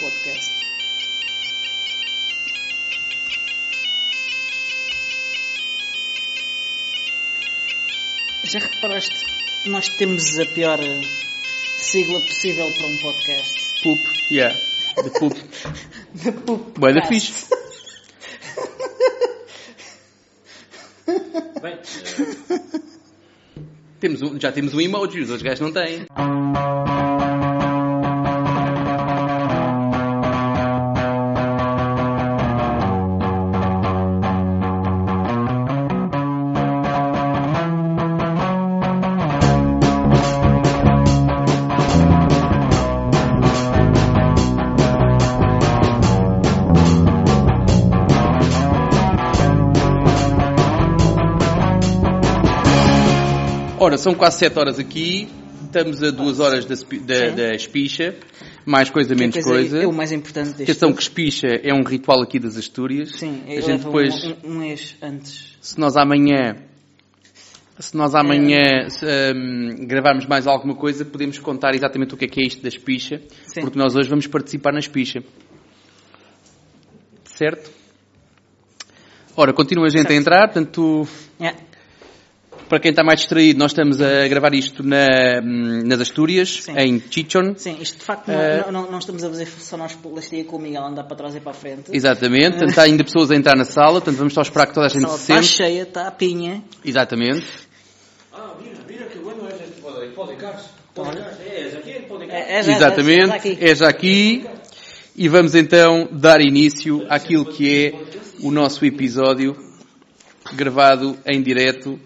podcast. Já reparaste que nós temos a pior sigla possível para um podcast? Poop, yeah. De poop. The Poop Bué da fixe. Bem, eh, temos um- já temos um emoji, os outros gajos não têm. São quase 7 horas aqui, estamos a 2 horas da, da, da espicha, mais coisa, a menos coisa. É o mais importante deste. Atenção que espicha é um ritual aqui das Astúrias. Sim, a gente depois, um, um, um mês antes. se nós amanhã, se nós amanhã se, hum, gravarmos mais alguma coisa, podemos contar exatamente o que é que é isto da espicha, Sim. porque nós hoje vamos participar na espicha. Certo? Ora, continua a gente a Certo. entrar, portanto, É. para quem está mais distraído, nós estamos a gravar isto na- hum, nas Astúrias, Sim. em Chichon. Sim, isto de facto não, Eh, não, não, não estamos a fazer só nós plastia com o Miguel a andar para trás e para a frente. Exatamente, portanto, está ainda pessoas a entrar na sala, portanto vamos só esperar que toda a A gente sala se está sente. cheia, está a pinha. Exatamente. Ah, mira, mira que bueno es este pod- podcast. Podcast, é, esse aqui é podcast. É, é já- Exatamente, já aqui. é já aqui. E vamos então dar início àquilo que é o nosso episódio gravado em direto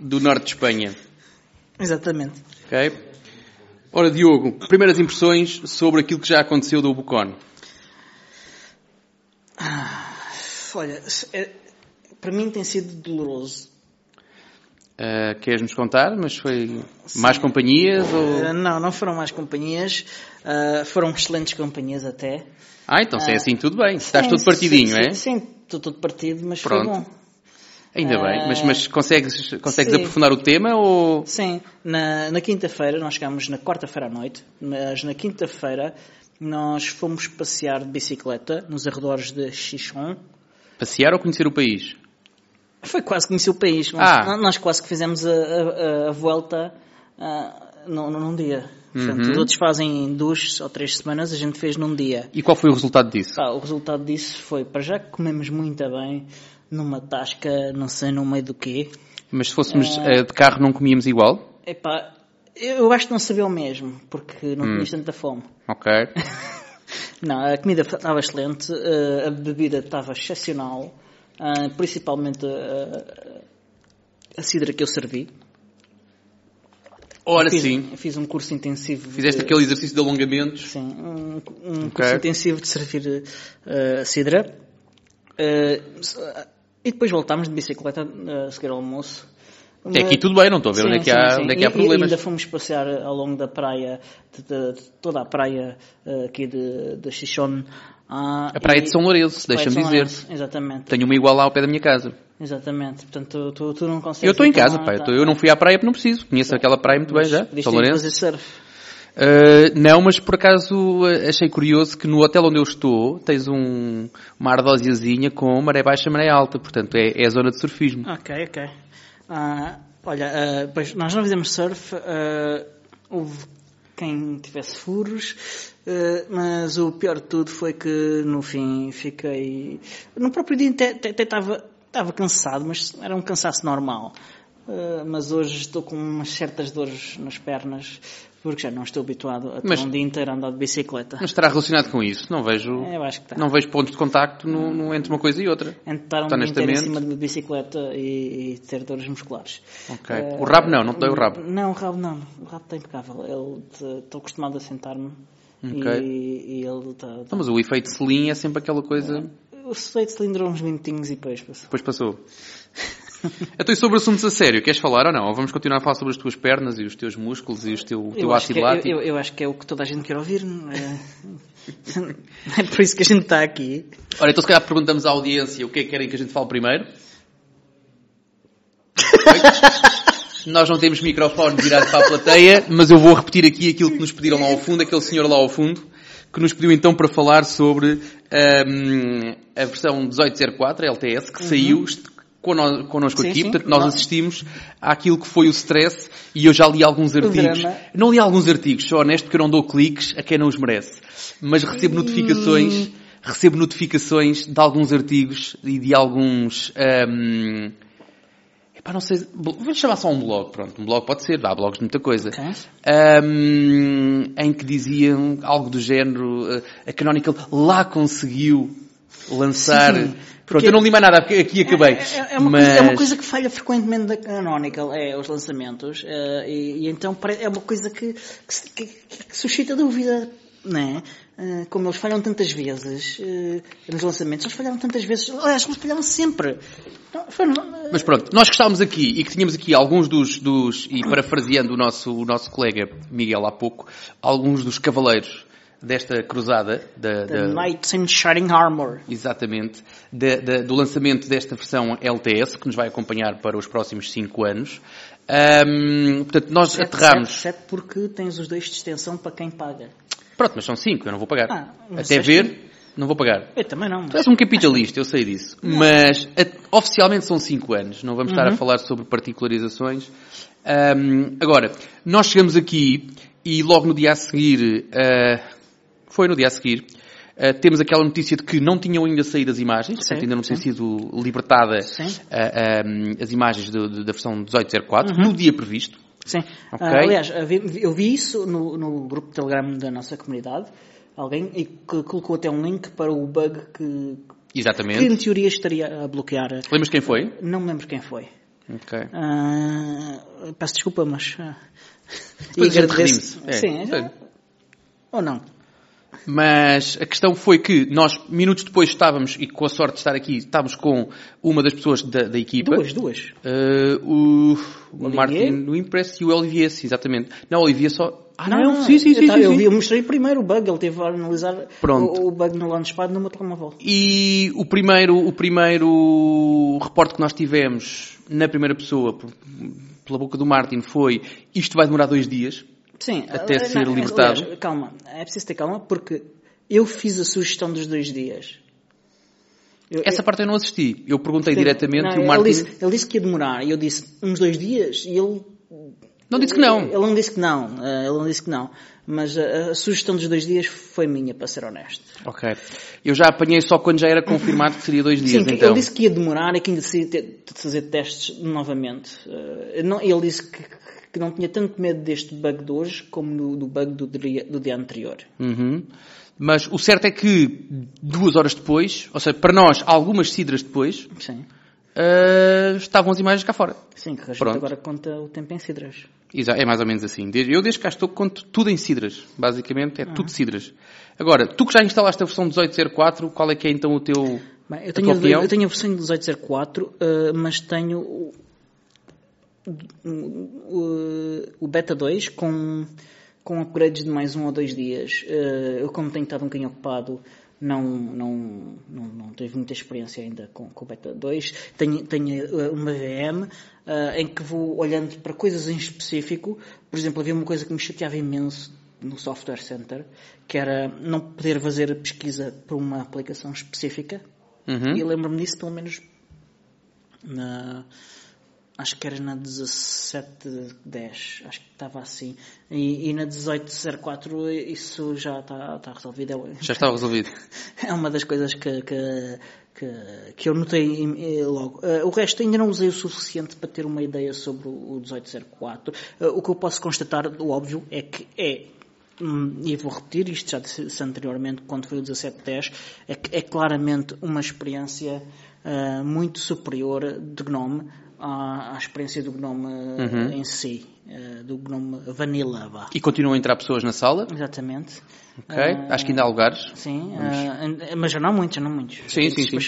do norte de Espanha. Exatamente. Ok? Ora, Diogo, primeiras impressões sobre aquilo que já aconteceu do Bucon. Olha, é- para mim tem sido doloroso. Uh, Queres-nos contar? Mas foi mais companhias ou... Uh, não, não foram mais companhias. uh, foram excelentes companhias até. Ah, então se é Ah. assim tudo bem. Estás Sim, todo partidinho, sim, é? Sim, sim, estou todo partido, mas Pronto. foi bom. Ainda bem. Mas, Ah. mas consegues, consegues Sim. aprofundar o tema ou... Sim, na, na quinta-feira, nós chegámos na quarta-feira à noite, mas na quinta-feira nós fomos passear de bicicleta nos arredores de Chichon. Passear ou conhecer o país? Foi quase conhecer o país. Nós, Ah. nós quase que fizemos a, a- a volta ah, num, num dia. Portanto, Uhum. os outros fazem em duas ou três semanas, a gente fez num dia. E qual foi o resultado disso? Pá, o resultado disso foi, para já que comemos muito bem, numa tasca, não sei no meio do quê. Mas se fôssemos eh, de carro não comíamos igual? Epá, eu acho que não sabia o mesmo, porque Hum. não tinha tanta fome. Ok. Não, a comida estava excelente, eh, a bebida estava excepcional, ah, principalmente eh, a cidra que eu servi. Ora fiz, sim. Fiz um curso intensivo. Fizeste de, aquele exercício de alongamentos. Sim, um, um Ok. curso intensivo de servir eh, cidra. Eh, e depois voltámos de bicicleta eh, a seguir ao almoço. Até aqui tudo bem, não estou a ver Sim, onde é que sim, há, sim. onde é que há E- problemas. E ainda fomos passear ao longo da praia, de, de- de toda a praia eh, aqui de, de Chichon. Ah, A praia e- de São Lourenço, deixa-me São dizer. Lourenço, Exatamente, Tenho uma igual lá ao pé da minha casa. exatamente. Portanto, tu, tu, tu não consegues... Eu estou em casa. Eu, tá. eu não fui à praia porque não preciso. Conheço aquela praia muito bem já. São Lourenço. fazer surf. Uh, não, mas por acaso uh, achei curioso que no hotel onde eu estou tens um, uma ardósiazinha com maré baixa e maré alta. Portanto, é, é a zona de surfismo. Ok, ok. Ah, olha, ah, pois nós não fizemos surf, houve quem tivesse furos, mas o pior de tudo foi que no fim fiquei. No próprio dia até estava cansado, mas era um cansaço normal. Mas hoje estou com umas certas dores nas pernas, porque já não estou habituado a ter Mas- um dia inteiro a andar de bicicleta. Mas estará relacionado com isso. Não vejo, está. não vejo pontos de contacto no, no- entre uma coisa e outra. Entre estar um dia inteiro em cima de uma bicicleta e, e ter dores musculares. Ok. Eh, O rabo não, não te o rabo. Não, o rabo não. O rabo está impecável. Estou acostumado a sentar-me Ok. e, e ele está. Então, mas o efeito selim é sempre aquela coisa. O sujeito cilindro uns minutinhos e depois passou. Depois passou. então, e sobre assuntos a sério, queres falar ou não? Ou vamos continuar a falar sobre as tuas pernas e os teus músculos e os teu, o teu Eu ácido é- eu, lático? eu, eu acho que é o que toda a gente quer ouvir. não é? é por isso que a gente está aqui. Ora, então se calhar perguntamos à audiência o que é que querem que a gente fale primeiro. Nós não temos microfone virado para a plateia, mas eu vou repetir aqui aquilo que nos pediram lá ao fundo, aquele senhor lá ao fundo, que nos pediu então para falar sobre ahm, a versão 1804, LTS, que saiu est- conno- connosco Sim, aqui. sim. Portanto, nós assistimos àquilo que foi o stress e eu já li alguns artigos. Não li alguns artigos, sou honesto porque eu não dou cliques a quem não os merece. Mas recebo notificações, recebo notificações de alguns artigos e de alguns, ahm, epá, não sei, vamos chamar só um blog, pronto, um blog pode ser, há blogs de muita coisa. Ok. Ahm, em que diziam algo do género, eh, a Canonical lá conseguiu lançar. Sim, Pronto, porque- eu não li mais nada, aqui aqui acabei. É, é- é uma mas... coisa, é uma coisa que falha frequentemente da Canonical, é os lançamentos, eh, e, e então é uma coisa que, que que- que suscita dúvida, não é? Eh, como eles falham tantas vezes eh, nos lançamentos, eles falharam tantas vezes, aliás, eles falharam sempre. Não, foi- Mas pronto, nós que estávamos aqui e que tínhamos aqui alguns dos, dos e parafraseando o nosso, o nosso colega Miguel há pouco, alguns dos cavaleiros desta cruzada, da, The da- Knights in Shining Armor. exatamente, da- da- do lançamento desta versão LTS, que nos vai acompanhar para os próximos 5 anos. Ahm, portanto, nós Sete, aterramos. sete, sete porque tens os dois de extensão para quem paga. Pronto, mas são 5, eu não vou pagar. Ah, mas Até ver, não vou pagar. Eu também não. Tu és um capitalista, eu sei disso. Mas a- oficialmente são 5 anos. Não vamos estar a falar sobre particularizações. Ahm, agora, nós chegamos aqui e logo no dia a seguir, ah, foi no dia a seguir, ah, temos aquela notícia de que não tinham ainda saído as imagens, portanto ainda não tinham sido libertadas Sim. ah, ahm, as imagens do- do- da versão 1804, no dia previsto. Sim. Ok. Ah, aliás, eu vi isso no, no grupo de Telegram da nossa comunidade. Alguém e que colocou até um link para o bug que, que em Exatamente. teoria estaria a bloquear. Lembras quem foi? Não me lembro quem foi. Ok. Ah, peço desculpa, mas. ah, Depois a gente redime-se. É, Sim, sei. ou não? Mas a questão foi que nós, minutos depois, estávamos, e com a sorte de estar aqui, estávamos com uma das pessoas da, da equipa. Duas, duas. Eh, o, o? Martin do Impress e o Olivier, sim, exatamente. Não, o Olivier só... Ah, Não, não, sim, sim, eu, sim. ta- sim, eu, sim. eu mostrei primeiro o bug, ele teve a analisar Pronto. O, o bug no Launchpad no meu telemóvel. E o primeiro, o primeiro reporte que nós tivemos na primeira pessoa, pela boca do Martin, foi isto vai demorar dois dias. Sim, Até eh, ser não, libertado. aliás, calma, é preciso ter calma porque eu fiz a sugestão dos dois dias. Eu- Essa parte eu não assisti. Eu perguntei diretamente Não, e o ele Martin... disse, ele disse que ia demorar e eu disse uns dois dias e ele. Não disse que não. Ele não disse que não. eh, Ele não disse que não. Mas a, a sugestão dos dois dias foi minha, para ser honesto. Ok. Eu já apanhei só quando já era confirmado que seria dois dias, Sim, então. ele disse que ia demorar e que ainda se ter de fazer testes novamente. Não- ele disse que, que não tinha tanto medo deste bug de hoje como do, do bug do dia, do dia anterior. Uhum. Mas o certo é que duas horas depois, ou seja, para nós, algumas cidras depois, ah, estavam as imagens cá fora. Sim, que a gente Pronto. agora conta o tempo em cidras. Exa- É mais ou menos assim. Eu desde cá estou conto tudo em cidras. Basicamente é Ah. tudo cidras. Agora, tu que já instalaste a versão 1804, qual é que é então o teu... Bem, eu, tenho, eu tenho a versão de 1804, eh, mas tenho o, Beta 2 com, com upgrades de mais um ou dois dias. Eh, eu, como tenho estado um bocadinho ocupado, não, não, não, não tive muita experiência ainda com, com o Beta 2. Tenho, tenho eh, uma VM eh, em que vou olhando para coisas em específico. Por exemplo, havia uma coisa que me chateava imenso no Software Center, que era não poder fazer pesquisa por uma aplicação específica. Uhum. E lembro-me disso pelo menos na. Acho que era na 1710, acho que estava assim. E, e na 1804 isso já está, está resolvido. É- Já estava resolvido. É uma das coisas que, que, que, que eu notei logo. Eh, o resto ainda não usei o suficiente para ter uma ideia sobre o 1804. Eh, o que eu posso constatar, o óbvio, é que é hum, e vou repetir, isto já disse anteriormente quando foi o 1710, é é claramente uma experiência eh, muito superior de GNOME à, à experiência do GNOME eh, em si, eh, do GNOME Vanilla. Vá. E continuam a entrar pessoas na sala. Exatamente. Ok. Acho que ainda há lugares. Sim, eh, mas já não muitos, já não muitos. Sim, sim, sim.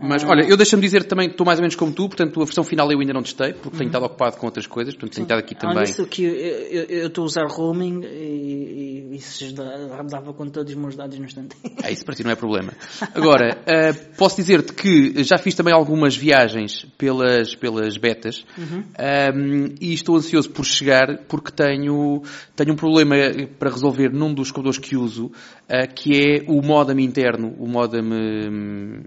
Mas, olha, eu deixa-me dizer também que estou mais ou menos como tu, portanto, a versão final eu ainda não testei, porque tenho estado ocupado com outras coisas, portanto, tenho estado aqui Além também. disso, que eu- eu eu estou a usar roaming e, e isso dava com todos os meus dados no instante. É, isso para ti não é problema. Agora, eh, posso dizer-te que já fiz também algumas viagens pelas, pelas betas ehm, e estou ansioso por chegar porque tenho, tenho um problema para resolver num dos computadores que uso, eh, que é o modem interno, o modem hum,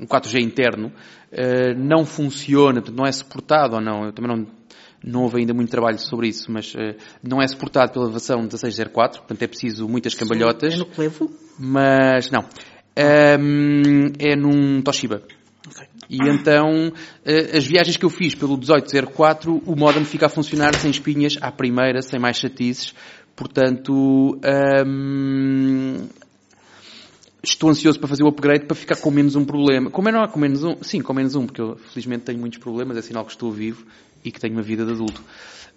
um 4G interno, eh, não funciona, portanto, não é suportado ou não. Eu também não, não houve ainda muito trabalho sobre isso, mas eh, não é suportado pela versão 1604, portanto é preciso muitas cambalhotas. É no Clevo? Mas não. Ahm, é num Toshiba. E então, eh, as viagens que eu fiz pelo 1804, o modem fica a funcionar sem espinhas à primeira, sem mais chatices. Portanto, ahm, estou ansioso para fazer o upgrade para ficar com menos um problema. Com menos, com menos um, sim, com menos um, porque eu felizmente tenho muitos problemas, é sinal que estou vivo e que tenho uma vida de adulto.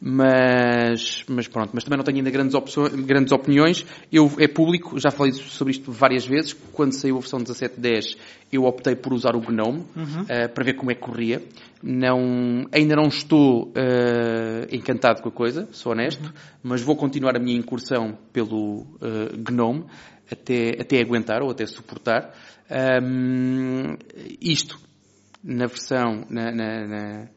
Mas, mas pronto, mas também não tenho ainda grandes, opções, grandes opiniões. Eu, é público, já falei sobre isto várias vezes. Quando saiu a versão 17.10, eu optei por usar o GNOME, eh, para ver como é que corria. Não, ainda não estou eh, encantado com a coisa, sou honesto, mas vou continuar a minha incursão pelo eh, GNOME até, até aguentar ou até suportar. Ahm, isto, na versão, na, na, na-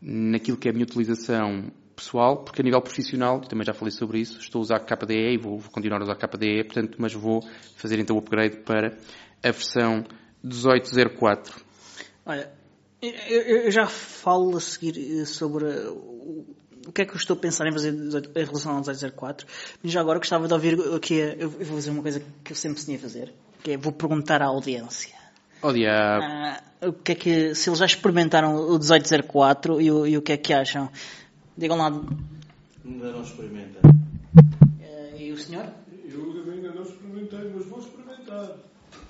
naquilo que é a minha utilização pessoal, porque a nível profissional, também já falei sobre isso, estou a usar KDE e vou, vou continuar a usar KDE, portanto, mas vou fazer então o upgrade para a versão 1804. Olha, eu, eu- já falo a seguir eh, sobre o, o que é que eu estou a pensar em fazer em relação ao 1804, mas já agora gostava de ouvir aqui, eu vou fazer uma coisa que eu sempre sonhei fazer, que é vou perguntar à audiência. Oh diabo. Ah, o que é que, se eles já experimentaram o 1804 e o, e o que é que acham? Digam lá. Ainda não experimenta. eh, e o senhor? Eu ainda não experimentei, mas vou experimentar.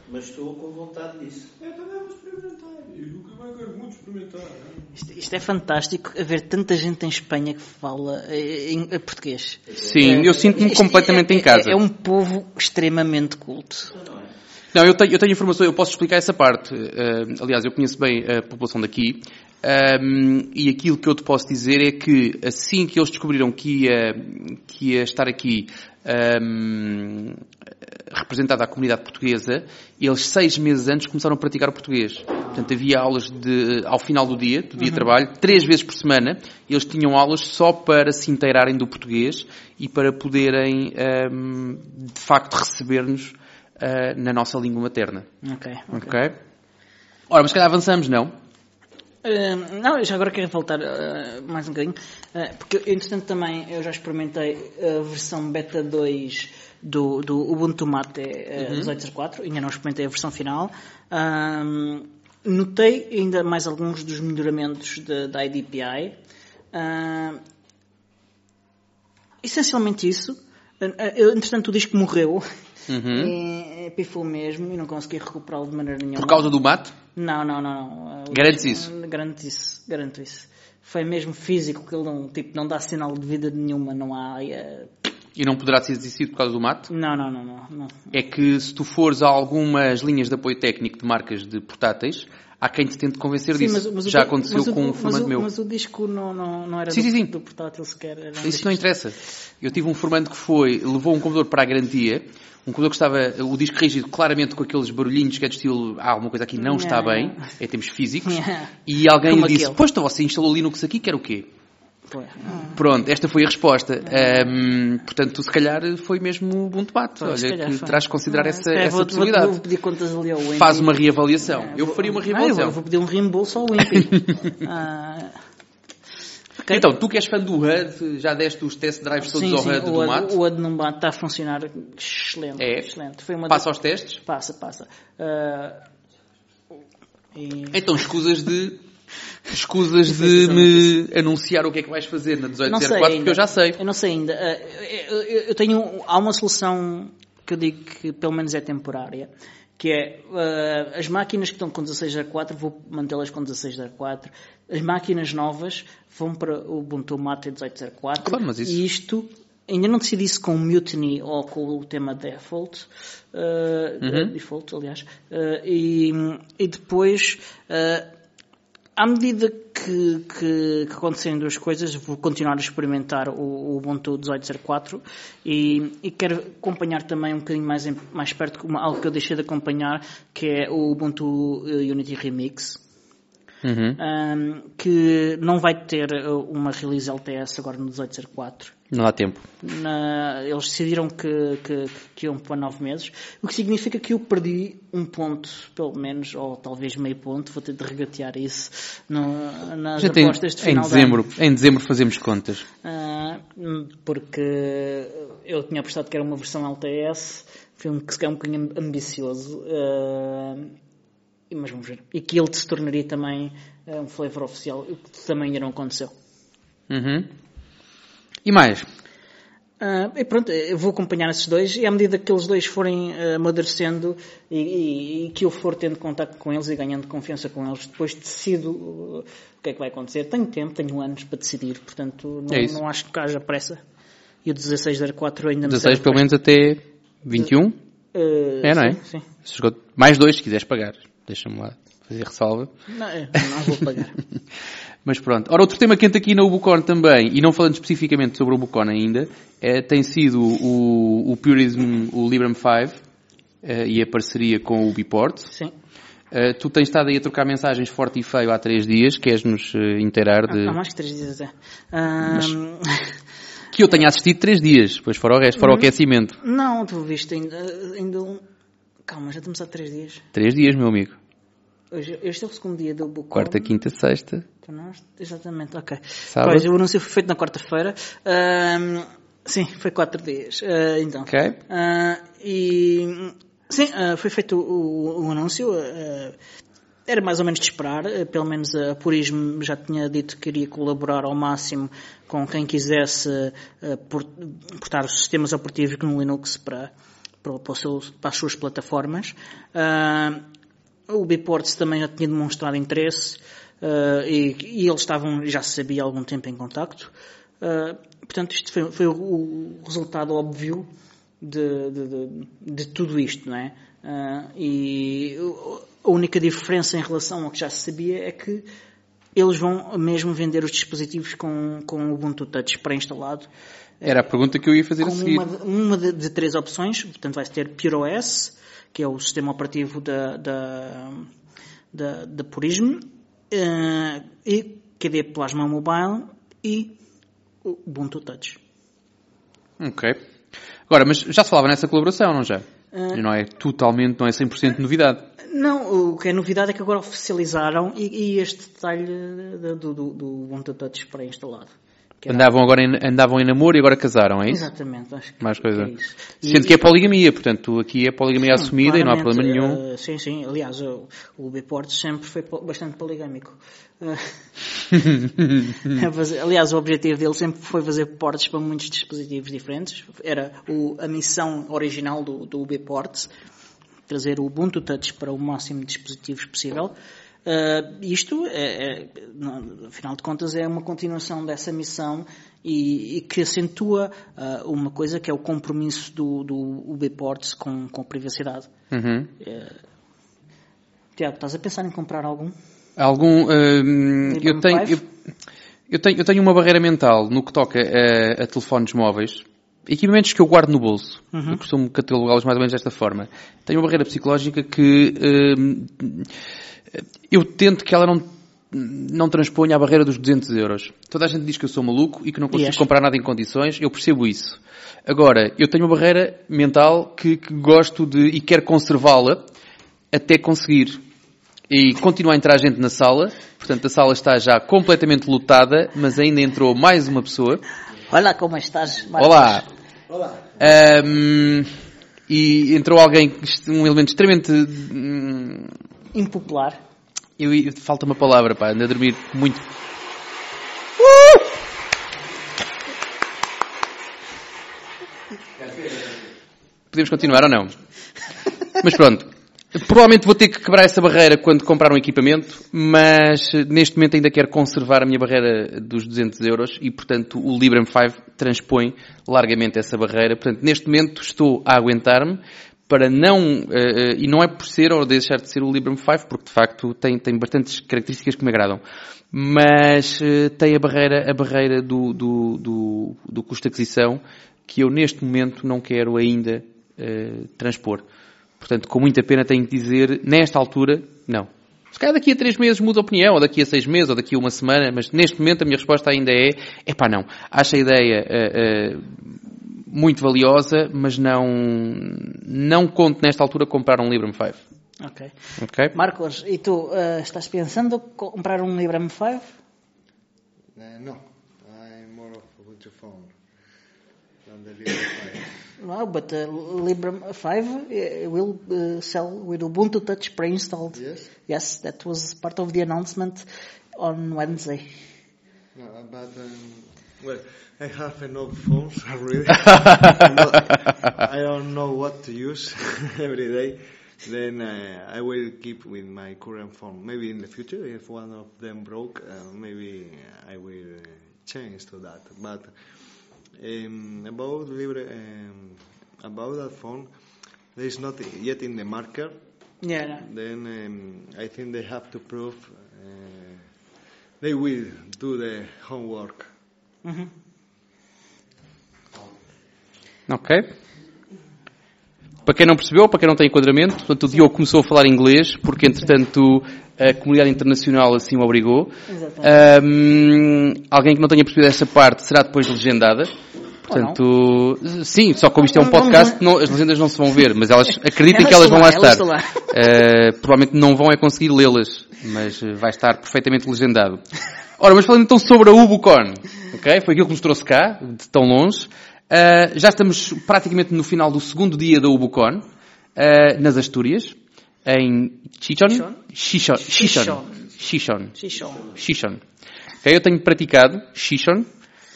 Mas estou com vontade disso. É, também vou experimentar. E nunca mais quero muito experimentar. hein? Isto, isto é fantástico, haver tanta gente em Espanha que fala eh, em, em português. Sim, eu sinto-me Isto completamente é- em casa. É, é um povo extremamente culto. Não, eu tenho, eu tenho informação, eu posso explicar essa parte. Eh, aliás, eu conheço bem a população daqui. Ahm, e aquilo que eu te posso dizer é que assim que eles descobriram que ia, que ia estar aqui ahm, representada a comunidade portuguesa, eles seis meses antes começaram a praticar o português. Portanto, havia aulas de, ao final do dia, do dia de trabalho, três vezes por semana. Eles tinham aulas só para se inteirarem do português e para poderem, ahm, de facto, receber-nos ah, na nossa língua materna. Ok. Ok? Ora, mas se calhar avançamos, não? Eh, não, já agora quero voltar eh, mais um bocadinho, eh, porque entretanto também eu já experimentei a versão beta 2 do, do Ubuntu Mate uh, 18.04, ainda não experimentei a versão final. Ahm, notei ainda mais alguns dos melhoramentos da da IDPI. Ahm, essencialmente isso. Entretanto o disco morreu. E, pifou mesmo e não consegui recuperá-lo de maneira nenhuma. Por causa do mate? Não, não, não. não. Garantes isso? Garanto isso, garanto isso. Foi mesmo físico que ele não, tipo, não dá sinal de vida nenhuma, não há. eh, E não poderá ter sido por causa do mate? Não, não, não, não. não. É que se tu fores a algumas linhas de apoio técnico de marcas de portáteis, há quem te tente convencer disso. o Já di- aconteceu mas o- com um mas formando o- meu. Mas o disco não, não, não era Sim, do, sim, sim. do portátil sequer. Era um Isso disco- não interessa. Eu tive um formando que foi, levou um computador para a garantia, um computador que estava, o disco rígido, claramente com aqueles barulhinhos que é de estilo, ah, alguma coisa aqui não está bem, em termos físicos, Yeah. e alguém Como lhe disse, aquele. pois então você instalou Linux aqui, quer o quê? Pronto, esta foi a resposta. Ahm, portanto, se calhar foi mesmo Ubuntu Mate. Foi, se Olha, que terás de considerar Ah, essa, essa vou, possibilidade. Vou, vou pedir contas ali ao. Faz uma reavaliação. Ah, eu faria uma Ah, eu reavaliação. vou, vou pedir um reembolso ao Wimpy. Então, tu que és fã do HUD, já deste os test drives todos sim, ao sim, HUD do Mate? O Ad não bate, está a funcionar excelente. É? excelente. Foi uma Passa das- aos testes? Passa, passa. Ah, e- Então, escusas de... Escusas de me anunciar o que é que vais fazer na não sei 1804, porque eu já sei. Eu não sei ainda. Ah, eu tenho, há uma solução que eu digo que pelo menos é temporária, que é ah, as máquinas que estão com 1604 vou mantê-las com 1604. As máquinas novas vão para o Ubuntu Mate 1804 Claro, mas isso- e isto ainda não decidi se com o Mutiny ou com o tema Default, uh, Default, aliás, uh, e, e depois, uh, à medida que, que, que acontecerem duas coisas, vou continuar a experimentar o, o Ubuntu 18.04 e, e quero acompanhar também um bocadinho mais, em, mais perto uma, algo que eu deixei de acompanhar, que é o Ubuntu Unity Remix. Uhum. Um, que não vai ter uma release LTS agora no 1804. Não há tempo. Na, eles decidiram que, que, que iam para nove meses, o que significa que eu perdi um ponto, pelo menos, ou talvez meio ponto, vou ter de regatear isso no, nas Já tem, apostas de final em dezembro, de. Em dezembro fazemos contas. Uh, porque eu tinha apostado que era uma versão LTS, foi um, que se calhar um bocadinho ambicioso. Uh, mas vamos ver. E que ele se tornaria também uh, um flavor oficial, o que também ainda não aconteceu. Uhum. E mais? Uh, e pronto, eu vou acompanhar esses dois e à medida que eles dois forem uh, amadurecendo e, e, e, que eu for tendo contato com eles e ganhando confiança com eles, depois decido uh, o que é que vai acontecer. Tenho tempo, tenho anos para decidir, portanto não, é não acho que haja pressa. E o 1604 ainda 16 pelo menos até 21? é, não é? Sim. sim. Mais dois se quiseres pagar. Deixa-me lá fazer ressalva. Não, não vou pagar. Mas pronto. Ora, outro tema quente aqui na Ubucon também, e não falando especificamente sobre o Ubucon ainda, é, tem sido o, o Purism, o Librem 5, uh, e a parceria com o Ubiport. Sim. Uh, tu tens estado aí a trocar mensagens forte e feio há três dias, queres-nos uh, inteirar de... Há, mais que três dias até. Mas... Que eu tenha assistido três dias, depois fora o resto, fora o aquecimento. Não, tu viste ainda, ainda um... Calma, já estamos há três dias. Três dias, meu amigo. Hoje, este é o segundo dia do Bucon. Quarta, quinta, sexta. Exatamente, ok. Sábado. Pois, o anúncio foi feito na quarta-feira. Uh, sim, foi quatro dias. Uh, então. Ok. Uh, e, sim, foi feito o, o, anúncio. era mais ou menos de esperar. pelo menos a Purismo já tinha dito que iria colaborar ao máximo com quem quisesse portar os sistemas operativos no Linux para, para, para as suas plataformas. O Biports também já tinha demonstrado interesse uh, e, e, eles estavam, já se sabia há algum tempo em contacto. Uh, portanto, isto foi, foi o, o, resultado óbvio de, de, de, de, tudo isto, não é? Uh, e a única diferença em relação ao que já se sabia é que eles vão mesmo vender os dispositivos com, com o Ubuntu Touch pré-instalado. Era a pergunta que eu ia fazer a seguir. Uma, uma de, de, três opções, portanto vai ter PureOS, que é o sistema operativo da, da, da, da Purism, uh, e KDE Plasma Mobile e o Ubuntu Touch. Ok. Agora, mas já se falava nessa colaboração, não já? Uh, não é totalmente, não é 100% novidade. Não, o que é novidade é que agora oficializaram e, e este detalhe do, do, do Ubuntu Touch pré-instalado. Andavam agora em, andavam em namoro e agora casaram, é isso? Exatamente, acho que, Mais coisa. que é isso. Sendo E- que é poligamia, portanto, aqui é poligamia Sim, assumida e não há problema nenhum. eh, sim, sim. Aliás, o, o Bport sempre foi bastante poligâmico. Eh, aliás, o objetivo dele sempre foi fazer ports para muitos dispositivos diferentes. Era o- a missão original do, do Bport, trazer o Ubuntu Touch para o máximo de dispositivos possível. Eh, isto, é, é, no- afinal de contas, é uma continuação dessa missão e, e que acentua ah, uma coisa que é o compromisso do, do UBports com, com a privacidade. Uhum. Tiago, estás a pensar em comprar algum? Algum, hum, eu, tenho, eu, eu tenho, eu tenho uma barreira mental no que toca a, a telefones móveis, equipamentos que eu guardo no bolso. Uhum. Eu costumo catalogá-los mais ou menos desta forma. Tenho uma barreira psicológica que hum, eu tento que ela não, não transponha a barreira dos 200 euros. Toda a gente diz que eu sou maluco e que não consigo és. comprar nada em condições, eu percebo isso. Agora, eu tenho uma barreira mental que, que gosto de e quero conservá-la até conseguir. E continua a entrar gente na sala, portanto a sala está já completamente lotada, mas ainda entrou mais uma pessoa. Olá, como estás? Marcos? Olá! Olá. Ahm, e entrou alguém, um elemento extremamente. Impopular. eu, eu- falta uma palavra, pá, ando a dormir muito. Podemos continuar ou não? Mas pronto. Provavelmente vou ter que quebrar essa barreira quando comprar um equipamento, mas eh, neste momento ainda quero conservar a minha barreira dos 200 euros e, portanto, o Librem 5 transpõe largamente essa barreira. Portanto, neste momento estou a aguentar-me para não, uh, uh, e não é por ser ou deixar de ser o Librem 5, porque de facto tem, tem bastantes características que me agradam, mas uh, tem a barreira, a barreira do, do, do, do custo de aquisição que eu neste momento não quero ainda transpor. Portanto, com muita pena tenho que dizer, nesta altura, não. Se calhar daqui a três meses muda a opinião, ou daqui a seis meses, ou daqui a uma semana, mas neste momento a minha resposta ainda é, é pá não. Acho a ideia uh, uh, muito valiosa, mas não, não conto nesta altura comprar um Librem 5. Ok. Ok? Marcos, e tu, uh, estás pensando comprar um Librem 5? Uh, no, I'm more of a phone than the Librem 5. No, but uh, Librem 5 uh, will uh, sell with Ubuntu Touch pre-installed. Yes? Yes, that was part of the announcement on Wednesday. No, but um, well, I have enough phones already. I don't know what to use every day. Then uh, I will keep with my current phone. Maybe in the future, if one of them broke, uh, maybe I will uh, change to that. But um, about Libre, um, about that phone, there is not yet in the market. Yeah, no. Then um, I think they have to prove uh, they will do the homework. Uhum. Ok. Para quem não percebeu, para quem não tem enquadramento, portanto, o Diogo começou a falar inglês, porque entretanto a comunidade internacional assim o obrigou. Um, alguém que não tenha percebido essa parte será depois legendada. Portanto, sim, só como isto é um podcast, não- as legendas não se vão ver, mas elas acreditem Elas que elas vão lá lá, estar. estão Uh, provavelmente não vão é conseguir lê-las, mas uh, vai estar perfeitamente legendado. Ora, mas falando então sobre a Ubucon, ok? Foi aquilo que nos trouxe cá, de tão longe. Uh, já estamos praticamente no final do segundo dia da Ubucon, uh, nas Astúrias, em Chichon? Chichon. Chichon. Chichon. Shishon. Ok, eu tenho praticado Shishon,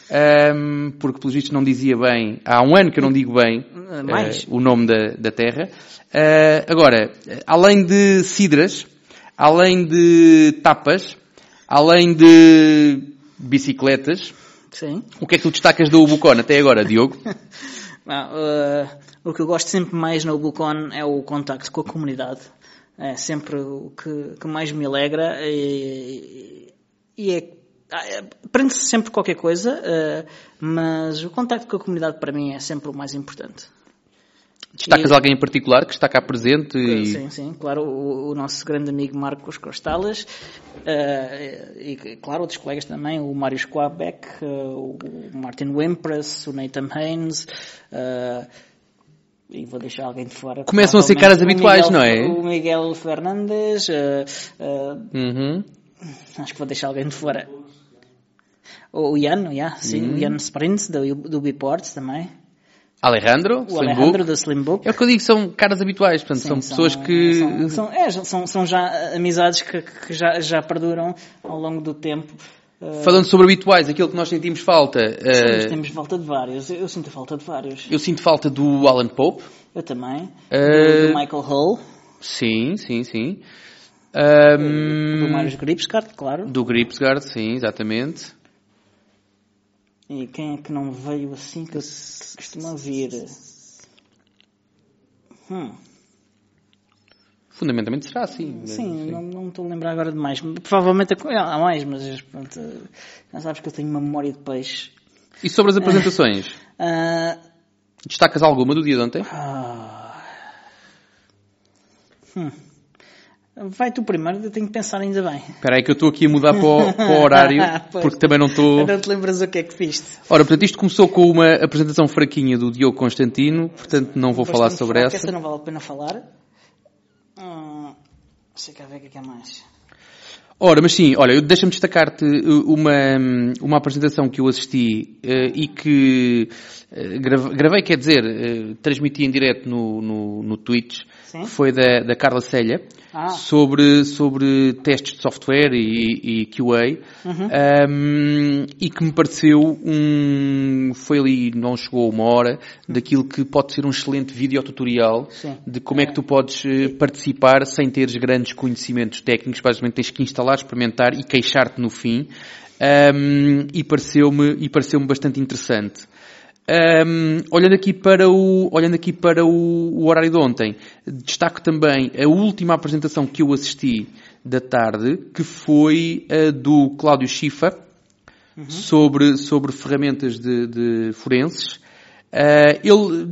ehm, porque pelos vistos não dizia bem, há um ano que eu não digo bem eh, o nome da, da terra. Agora, além de cidras, além de tapas, além de bicicletas, Sim. o que é que tu destacas da Ubucon até agora, Diogo? Não, uh, o que eu gosto sempre mais no Bucon é o contacto com a comunidade. É sempre o que, que mais me alegra e, e é, aprende-se sempre qualquer coisa, uh, mas o contacto com a comunidade para mim é sempre o mais importante. Destacas E- alguém em particular que está cá presente e... Sim, sim, claro, o, o nosso grande amigo Marcos Costalas eh, e, claro, outros colegas também, o Mário Squabeck, eh, o Martin Wimpress, o Nathan Haynes, eh, e vou deixar alguém de fora. Começam a ser caras habituais, o não é? Miguel- O Miguel Fernandes, Uhum. acho que vou deixar alguém de fora. O Ian, yeah, sim, Uhum. o Ian Sprints, do, do Biports também. Alejandro, O Slim Alejandro Book. da Slim Book. É o que eu digo, são caras habituais, portanto, são Sim, pessoas que... São, são, é, já- são, são já amizades que, que já, já perduram ao longo do tempo. Uh, Falando sobre habituais, aquilo que nós sentimos falta, eh, Temos falta de vários. Eu, eu sinto falta de vários. eu sinto falta do Alan Pope. Eu também. Eh, Do, Michael Hull. Sim, sim, sim. Ahm, Do Marius Gripsgard, claro. do Gripsgard, sim, exatamente. E quem é que não veio assim que eu costumo vir? Hum, Fundamentalmente será assim. sim, não, não estou a lembrar agora de mais. Provavelmente há mais, mas pronto, já sabes que eu tenho uma memória de peixe. E sobre as apresentações? Ah, Destacas alguma do dia de ontem? Ah. Hum. Vai tu primeiro, eu tenho que pensar ainda bem. Espera aí que eu estou aqui a mudar para o, para o horário, Pois. porque também não estou... Não te lembras o que é que viste? Ora, portanto, isto começou com uma apresentação fraquinha do Diogo Constantino, portanto não vou falar sobre essa. Essa não vale a pena falar. Hum, sei cá ver o que é que é mais. Ora, mas sim, olha, deixa-me destacar-te uh, uma, uma apresentação que eu assisti uh, e que uh, grave- gravei, quer dizer, uh, transmiti em direto no, no, no Twitch, Sim. foi da, da Carla Celha, Ah. sobre, sobre testes de software e, e QA, Uhum. um, e que me pareceu um, foi ali, não chegou uma hora, daquilo que pode ser um excelente videotutorial Sim. de como é que tu podes eh, participar sem teres grandes conhecimentos técnicos, basicamente tens que instalar, experimentar e queixar-te no fim. Um, e pareceu-me e pareceu-me bastante interessante. Um, olhando aqui para o olhando aqui para o, o horário de ontem, destaco também a última apresentação que eu assisti da tarde, que foi a do Cláudio Chifa sobre sobre ferramentas de, de forenses. Uh, ele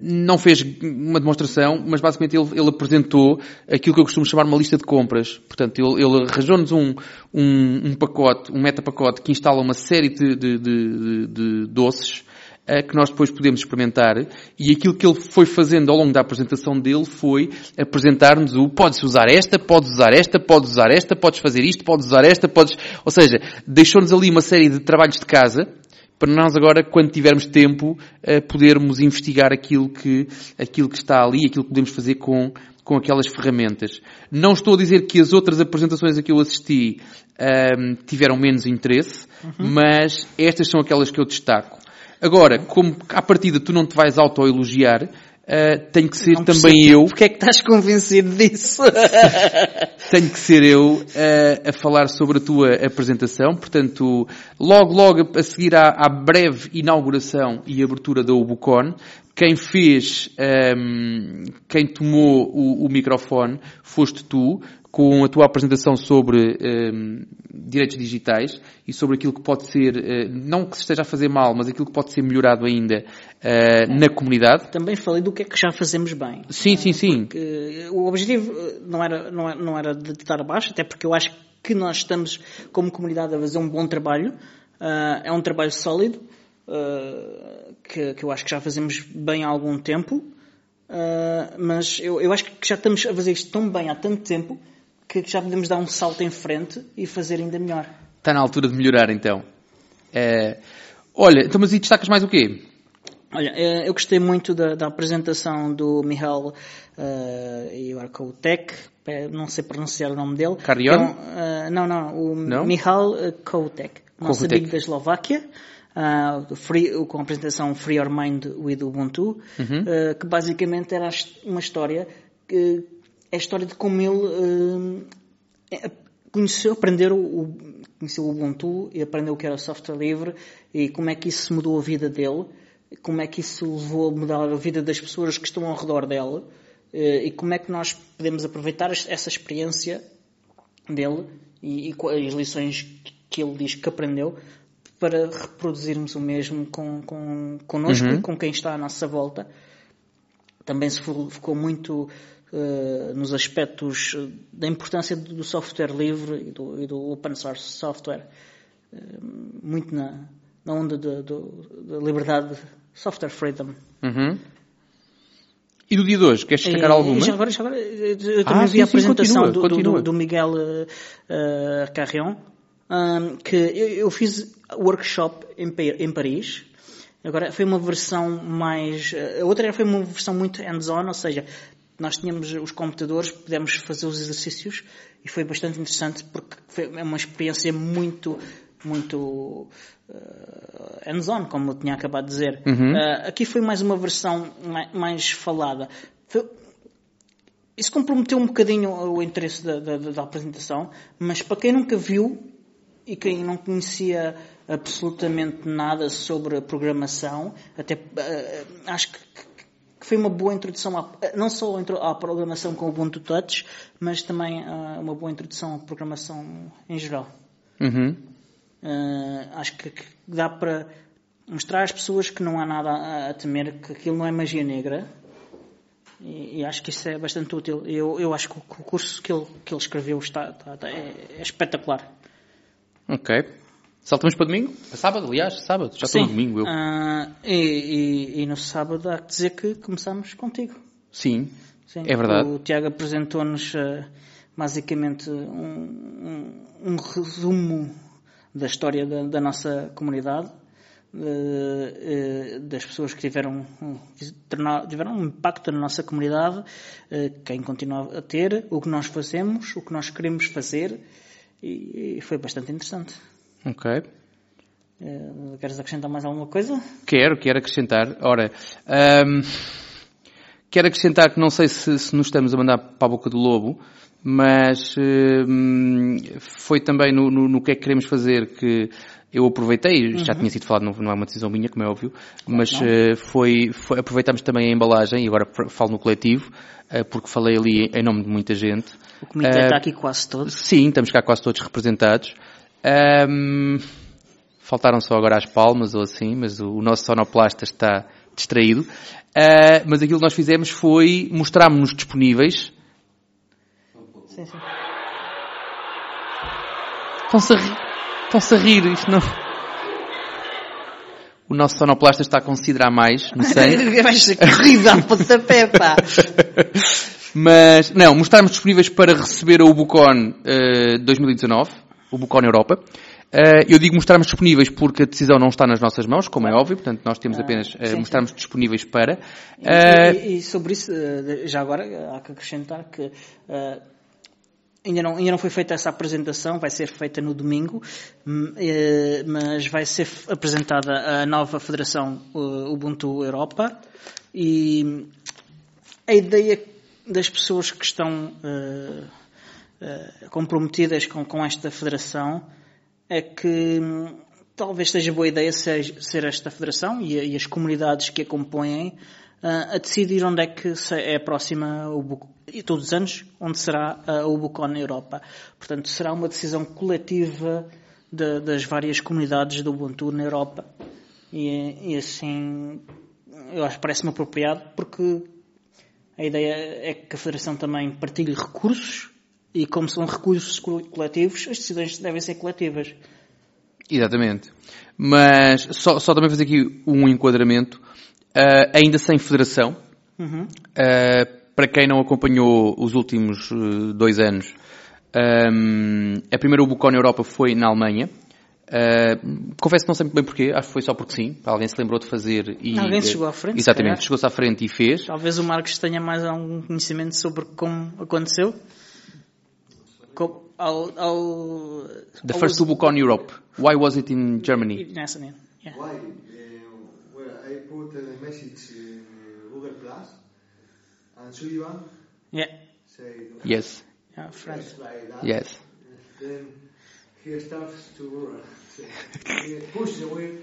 não fez uma demonstração, mas basicamente ele, ele apresentou aquilo que eu costumo chamar uma lista de compras. Portanto, ele, ele arranjou-nos um, um, um pacote, um metapacote que instala uma série de, de, de, de doces eh, que nós depois podemos experimentar e aquilo que ele foi fazendo ao longo da apresentação dele foi apresentar-nos o podes usar esta, podes usar esta, podes usar esta, podes fazer isto, podes usar esta, podes... Ou seja, deixou-nos ali uma série de trabalhos de casa para nós agora, quando tivermos tempo, eh, podermos investigar aquilo que, aquilo que está ali, aquilo que podemos fazer com, com aquelas ferramentas. Não estou a dizer que as outras apresentações a que eu assisti ahm, tiveram menos interesse, mas estas são aquelas que eu destaco. Agora, como à partida tu não te vais autoelogiar, ah, tenho que ser Não também eu Porque é que estás convencido disso? tenho que ser eu eh, a falar sobre a tua apresentação. Portanto, logo, logo a seguir à, à breve inauguração e abertura da Ubucon, quem fez, ehm, quem tomou o, o microfone foste tu, com a tua apresentação sobre ehm, direitos digitais e sobre aquilo que pode ser, eh, não que se esteja a fazer mal, mas aquilo que pode ser melhorado ainda eh, na comunidade. Também falei do que é que já fazemos bem. Sim, sim, sim. Que o objetivo eh, não era, não era, não era de estar abaixo, até porque eu acho que nós estamos, como comunidade, a fazer um bom trabalho. Ah, é um trabalho sólido, que, que eu acho que já fazemos bem há algum tempo. Ah, mas eu, eu acho que já estamos a fazer isto tão bem há tanto tempo que já podemos dar um salto em frente e fazer ainda melhor. Está na altura de melhorar, então. Eh, olha, então, mas e destacas mais o quê? Olha, eh, eu gostei muito da, da apresentação do Mihail uh, Ivarkoutek, eh, não sei pronunciar o nome dele. Carrion? É um, eh, não, não, o Não? Mihail Koutek, nosso Koutek. amigo da Eslováquia, do free- com a apresentação Free Your Mind with Ubuntu, Uhum. eh, que basicamente era uma história, que é a história de como ele eh, conheceu, aprender o, conheceu o Ubuntu e aprendeu o que era o software livre e como é que isso mudou a vida dele, como é que isso levou a mudar a vida das pessoas que estão ao redor dela eh, e como é que nós podemos aproveitar es- essa experiência dele e, e as lições que- ele diz que aprendeu para reproduzirmos o mesmo com, com, connosco e com quem está à nossa volta. Também se fo- focou muito nos aspectos eh, da importância do software livre e do, e do open source software, Eh, muito na, na onda da- liberdade, software freedom. Uhum. E do dia de hoje, queres destacar alguma? já agora, já agora, eu eu Ah, também sim, vi a apresentação continua, do, continua. do, do Miguel uh, Carrion, um, que eu, eu fiz workshop em, em Paris. Agora foi uma versão mais. A outra foi uma versão muito hands-on, ou seja, nós tínhamos os computadores, pudemos fazer os exercícios e foi bastante interessante porque foi é uma experiência muito, muito uh, hands-on, como eu tinha acabado de dizer. Uh, aqui foi mais uma versão mai- mais falada. Foi- isso comprometeu um bocadinho o interesse da, da- da apresentação, mas para quem nunca viu e quem não conhecia absolutamente nada sobre a programação, até eh, acho que, que foi uma boa introdução, à, não só à programação com o Ubuntu Touch, mas também ah, uma boa introdução à programação em geral. Uhum. Uh, acho que, que dá para mostrar às pessoas que não há nada a, a temer, que aquilo não é magia negra. E, e acho que isso é bastante útil. Eu, eu acho que o, que o curso que ele, que ele escreveu está, está- está- é, é espetacular. Ok. Saltamos para domingo? Para sábado, aliás, sábado. Já estou no domingo, eu. Ah, e, e- e no sábado há que dizer que começamos contigo. Sim. Sim. É verdade. O Tiago apresentou-nos ah, basicamente um, um, um resumo da história da, da nossa comunidade, de, das pessoas que tiveram, tiveram um impacto na nossa comunidade, quem continua a ter, o que nós fazemos, o que nós queremos fazer, e, e foi bastante interessante. Ok. Uh, queres acrescentar mais alguma coisa? Quero, quero acrescentar. Ora, um, quero acrescentar que não sei se, se, nos estamos a mandar para a boca do lobo, mas um, foi também no, no, no, que é que queremos fazer que eu aproveitei, uhum. já tinha sido falado, não, não, é uma decisão minha, como é óbvio, mas uh, foi, foi, aproveitamos também a embalagem, e agora falo no coletivo, uh, porque falei ali em nome de muita gente. O comitê está aqui quase todos. Sim, estamos cá quase todos representados. Um, faltaram só agora as palmas ou assim, mas o, o nosso sonoplasta está distraído. Uh, mas aquilo que nós fizemos foi mostrarmos-nos disponíveis. Sim, sim. Estão-se a rir. Estão-se a rir. Isto não... O nosso sonoplasta está a considerar mais, não sei. Vais ser corrida a pontapé, pá. Mas, não, mostrarmos disponíveis para receber a Ubucon uh, 2019, Ubucon Europa. Uh, eu digo mostrarmos disponíveis porque a decisão não está nas nossas mãos, como é óbvio, portanto nós temos apenas uh, mostrarmos disponíveis para. E, e, e, sobre isso, já agora há que acrescentar que ainda não, ainda não foi feita essa apresentação, vai ser feita no domingo, mas vai ser apresentada a nova Federação Ubuntu Europa e a ideia das pessoas que estão comprometidas com, com esta federação é que hum, talvez seja boa ideia ser, ser esta federação e, e, as comunidades que a compõem uh, a decidir onde é que é a próxima Ubucon, e todos os anos, onde será a Ubucon na Europa. Portanto, será uma decisão coletiva de, das várias comunidades do Ubuntu na Europa. E, e assim, eu acho que parece-me apropriado porque a ideia é que a Federação também partilhe recursos e como são recursos coletivos, as decisões devem ser coletivas. Exatamente. Mas só, só também fazer aqui um enquadramento, uh, ainda sem federação, uhum. uh, para quem não acompanhou os últimos uh, dois anos, um, a primeira Ubucon Europa foi na Alemanha. Uh, confesso que não sei muito bem porquê, acho que foi só porque sim. Alguém se lembrou de fazer e. Alguém chegou à frente. Exatamente, chegou-se à frente e fez. Talvez o Marcos tenha mais algum conhecimento sobre como aconteceu. I'll, I'll, the I'll first Ubucon Europe. Why was it in Germany? Yes, yeah. Why? Uh, well, I put a message in Google Plus, and Sullivan. Yeah. Say, yes. Yeah, friends. Like yes. Then he starts to uh, push the wheel.